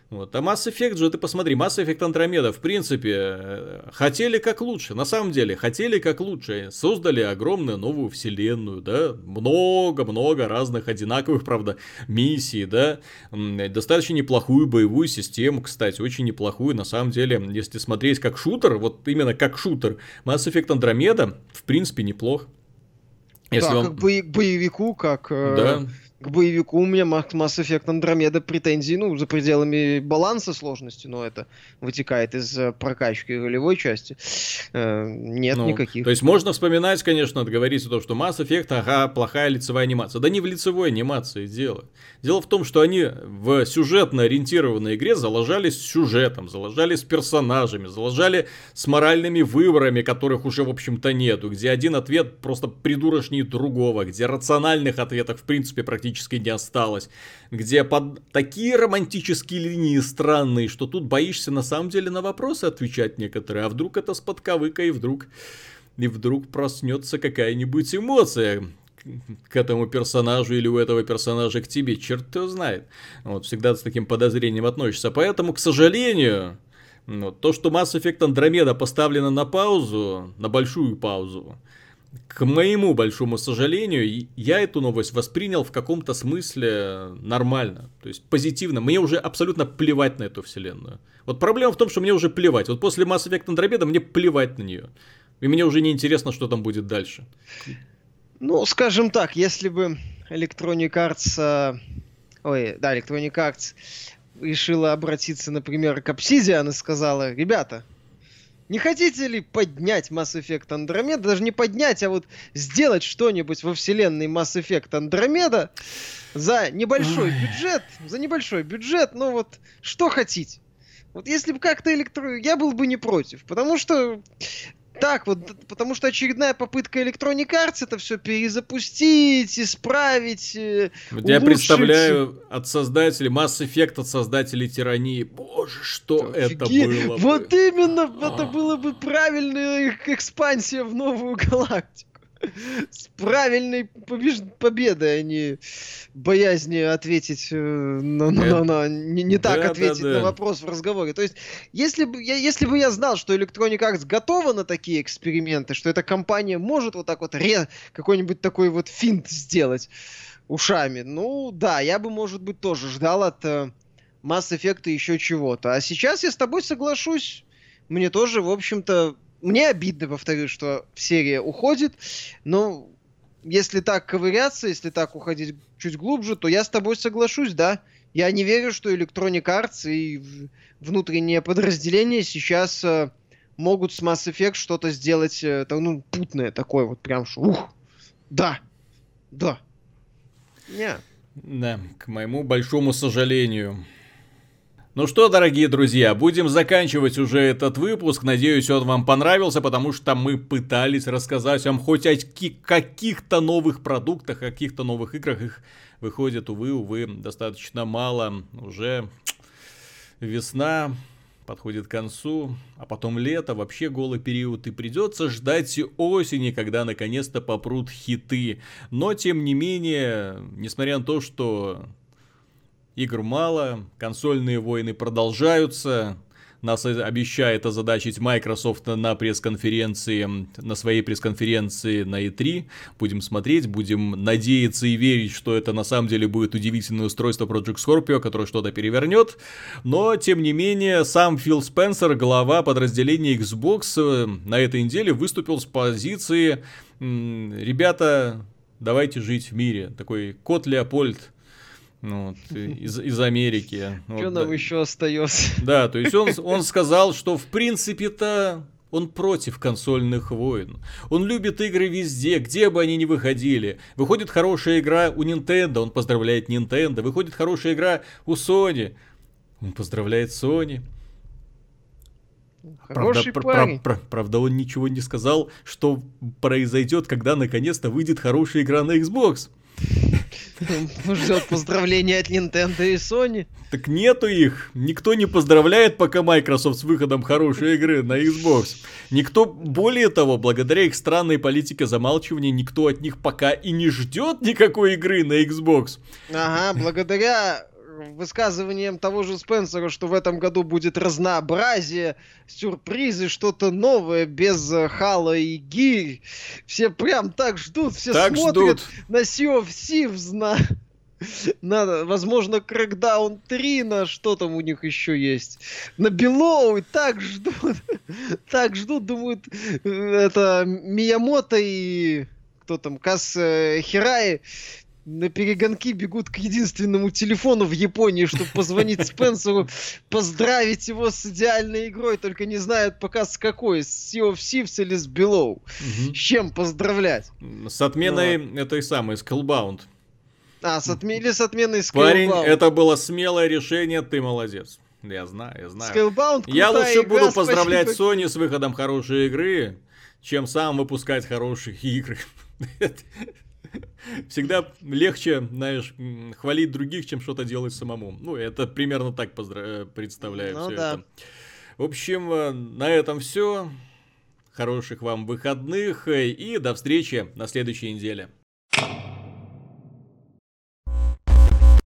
Вот. А Mass Effect же, ты посмотри, Mass Effect Andromeda, в принципе, э, хотели как лучше. На самом деле, хотели как лучше. Создали огромную новую вселенную, да, много-много разных одинаковых, правда, миссий, да. Достаточно неплохую боевую систему, кстати, очень неплохую. На самом деле, если смотреть как шутер, вот именно как шутер, Mass Effect Andromeda, в принципе, неплох. Если да, вам... как бо- боевику, как... Э, да. К боевику у меня Mass Effect Andromeda претензий, ну, за пределами баланса сложности, но это вытекает из э, прокачки ролевой части. Э, нет ну, никаких. То есть можно вспоминать, конечно, говорить о том, что Mass Effect, ага, плохая лицевая анимация. Да не в лицевой анимации дело. Дело в том, что они в сюжетно ориентированной игре заложались сюжетом, заложались персонажами, заложали с моральными выборами, которых уже, в общем-то, нету, где один ответ просто придурочнее другого, где рациональных ответов, в принципе, практически не осталось, где под такие романтические линии странные, что тут боишься на самом деле на вопросы отвечать некоторые, а вдруг это с подковыка, и вдруг и вдруг проснется какая-нибудь эмоция, к этому персонажу или у этого персонажа к тебе, черт его знает. Вот, всегда с таким подозрением относишься. Поэтому, к сожалению, то, что Mass Effect Andromeda поставлена на паузу, на большую паузу, к моему большому сожалению, я эту новость воспринял в каком-то смысле нормально, то есть позитивно. Мне уже абсолютно плевать на эту вселенную. Вот проблема в том, что мне уже плевать. Вот после Mass Effect Andromeda мне плевать на нее. И мне уже не интересно, что там будет дальше. Ну, скажем так, если бы Electronic Arts... Э, ой, да, Electronic Arts решила обратиться, например, к Obsidian и сказала, ребята, не хотите ли поднять Mass Effect Andromeda? Даже не поднять, а вот сделать что-нибудь во вселенной Mass Effect Andromeda за небольшой Ой. бюджет, за небольшой бюджет, ну вот, что хотите. Вот если бы как-то электро... Я был бы не против, потому что так вот, потому что очередная попытка Electronic Arts это все перезапустить, исправить, э, вот Я представляю от создателей Mass Effect, от создателей Тирании. Боже, что это, это было Вот именно, это было бы правильная экспансия в новую галактику с правильной побеж... победой, а не боязни ответить э, на, на, на, на не, не так да, ответить да, да. на вопрос в разговоре. То есть, если бы я, если бы я знал, что Electronic Arts готова на такие эксперименты, что эта компания может вот так вот ре... какой-нибудь такой вот финт сделать ушами, ну да, я бы, может быть, тоже ждал от э, Mass Effect еще чего-то. А сейчас я с тобой соглашусь. Мне тоже, в общем-то, мне обидно, повторюсь, что серия уходит, но если так ковыряться, если так уходить чуть глубже, то я с тобой соглашусь, да. Я не верю, что Electronic Arts и внутренние подразделения сейчас э, могут с Mass Effect что-то сделать, э, ну, путное такое, вот прям, что, ух, да, да. Не. Да, к моему большому сожалению. Ну что, дорогие друзья, будем заканчивать уже этот выпуск. Надеюсь, он вам понравился, потому что мы пытались рассказать вам хоть о каких-то новых продуктах, о каких-то новых играх. Их выходит, увы, увы, достаточно мало. Уже весна подходит к концу, а потом лето, вообще голый период, и придется ждать осени, когда наконец-то попрут хиты. Но, тем не менее, несмотря на то, что игр мало, консольные войны продолжаются, нас обещает озадачить Microsoft на пресс-конференции, на своей пресс-конференции на E3. Будем смотреть, будем надеяться и верить, что это на самом деле будет удивительное устройство Project Scorpio, которое что-то перевернет. Но, тем не менее, сам Фил Спенсер, глава подразделения Xbox, э, на этой неделе выступил с позиции «Ребята, давайте жить в мире». Такой кот Леопольд ну, вот, из, из Америки. Что вот, нам да. еще остается? Да, то есть он, он сказал, что в принципе-то он против консольных войн. Он любит игры везде, где бы они ни выходили. Выходит хорошая игра у Nintendo, он поздравляет Nintendo. Выходит хорошая игра у Sony, он поздравляет Sony. Хороший правда, парень. Пр- пр- правда, он ничего не сказал, что произойдет, когда наконец-то выйдет хорошая игра на Xbox. Ждет поздравления от Nintendo и Sony. Так нету их. Никто не поздравляет пока Microsoft с выходом хорошей игры на Xbox. Никто, более того, благодаря их странной политике замалчивания, никто от них пока и не ждет никакой игры на Xbox. Ага, благодаря высказыванием того же Спенсера, что в этом году будет разнообразие, сюрпризы, что-то новое, без э, Хала и Гирь. Все прям так ждут, все так смотрят ждут. на Sea of Thieves, на на, возможно, Crackdown 3, на что там у них еще есть. На и так ждут. так ждут, думают, э, это Миямото и кто там, Кас э, Хирай на перегонки бегут к единственному телефону в Японии, чтобы позвонить Спенсеру, поздравить его с идеальной игрой, только не знают пока с какой, с Sea of Thieves или с Below. Угу. С чем поздравлять? С отменой ну, этой самой, Skullbound. А, с отме... или с отменой Skullbound. Парень, это было смелое решение, ты молодец. Я знаю, я знаю. Skullbound Я лучше игра, буду поздравлять спасибо. Sony с выходом хорошей игры, чем сам выпускать хорошие игры. Всегда легче, знаешь, хвалить других, чем что-то делать самому. Ну, это примерно так поздра- э, представляю ну, все да. это. В общем, э, на этом все. Хороших вам выходных э, и до встречи на следующей неделе.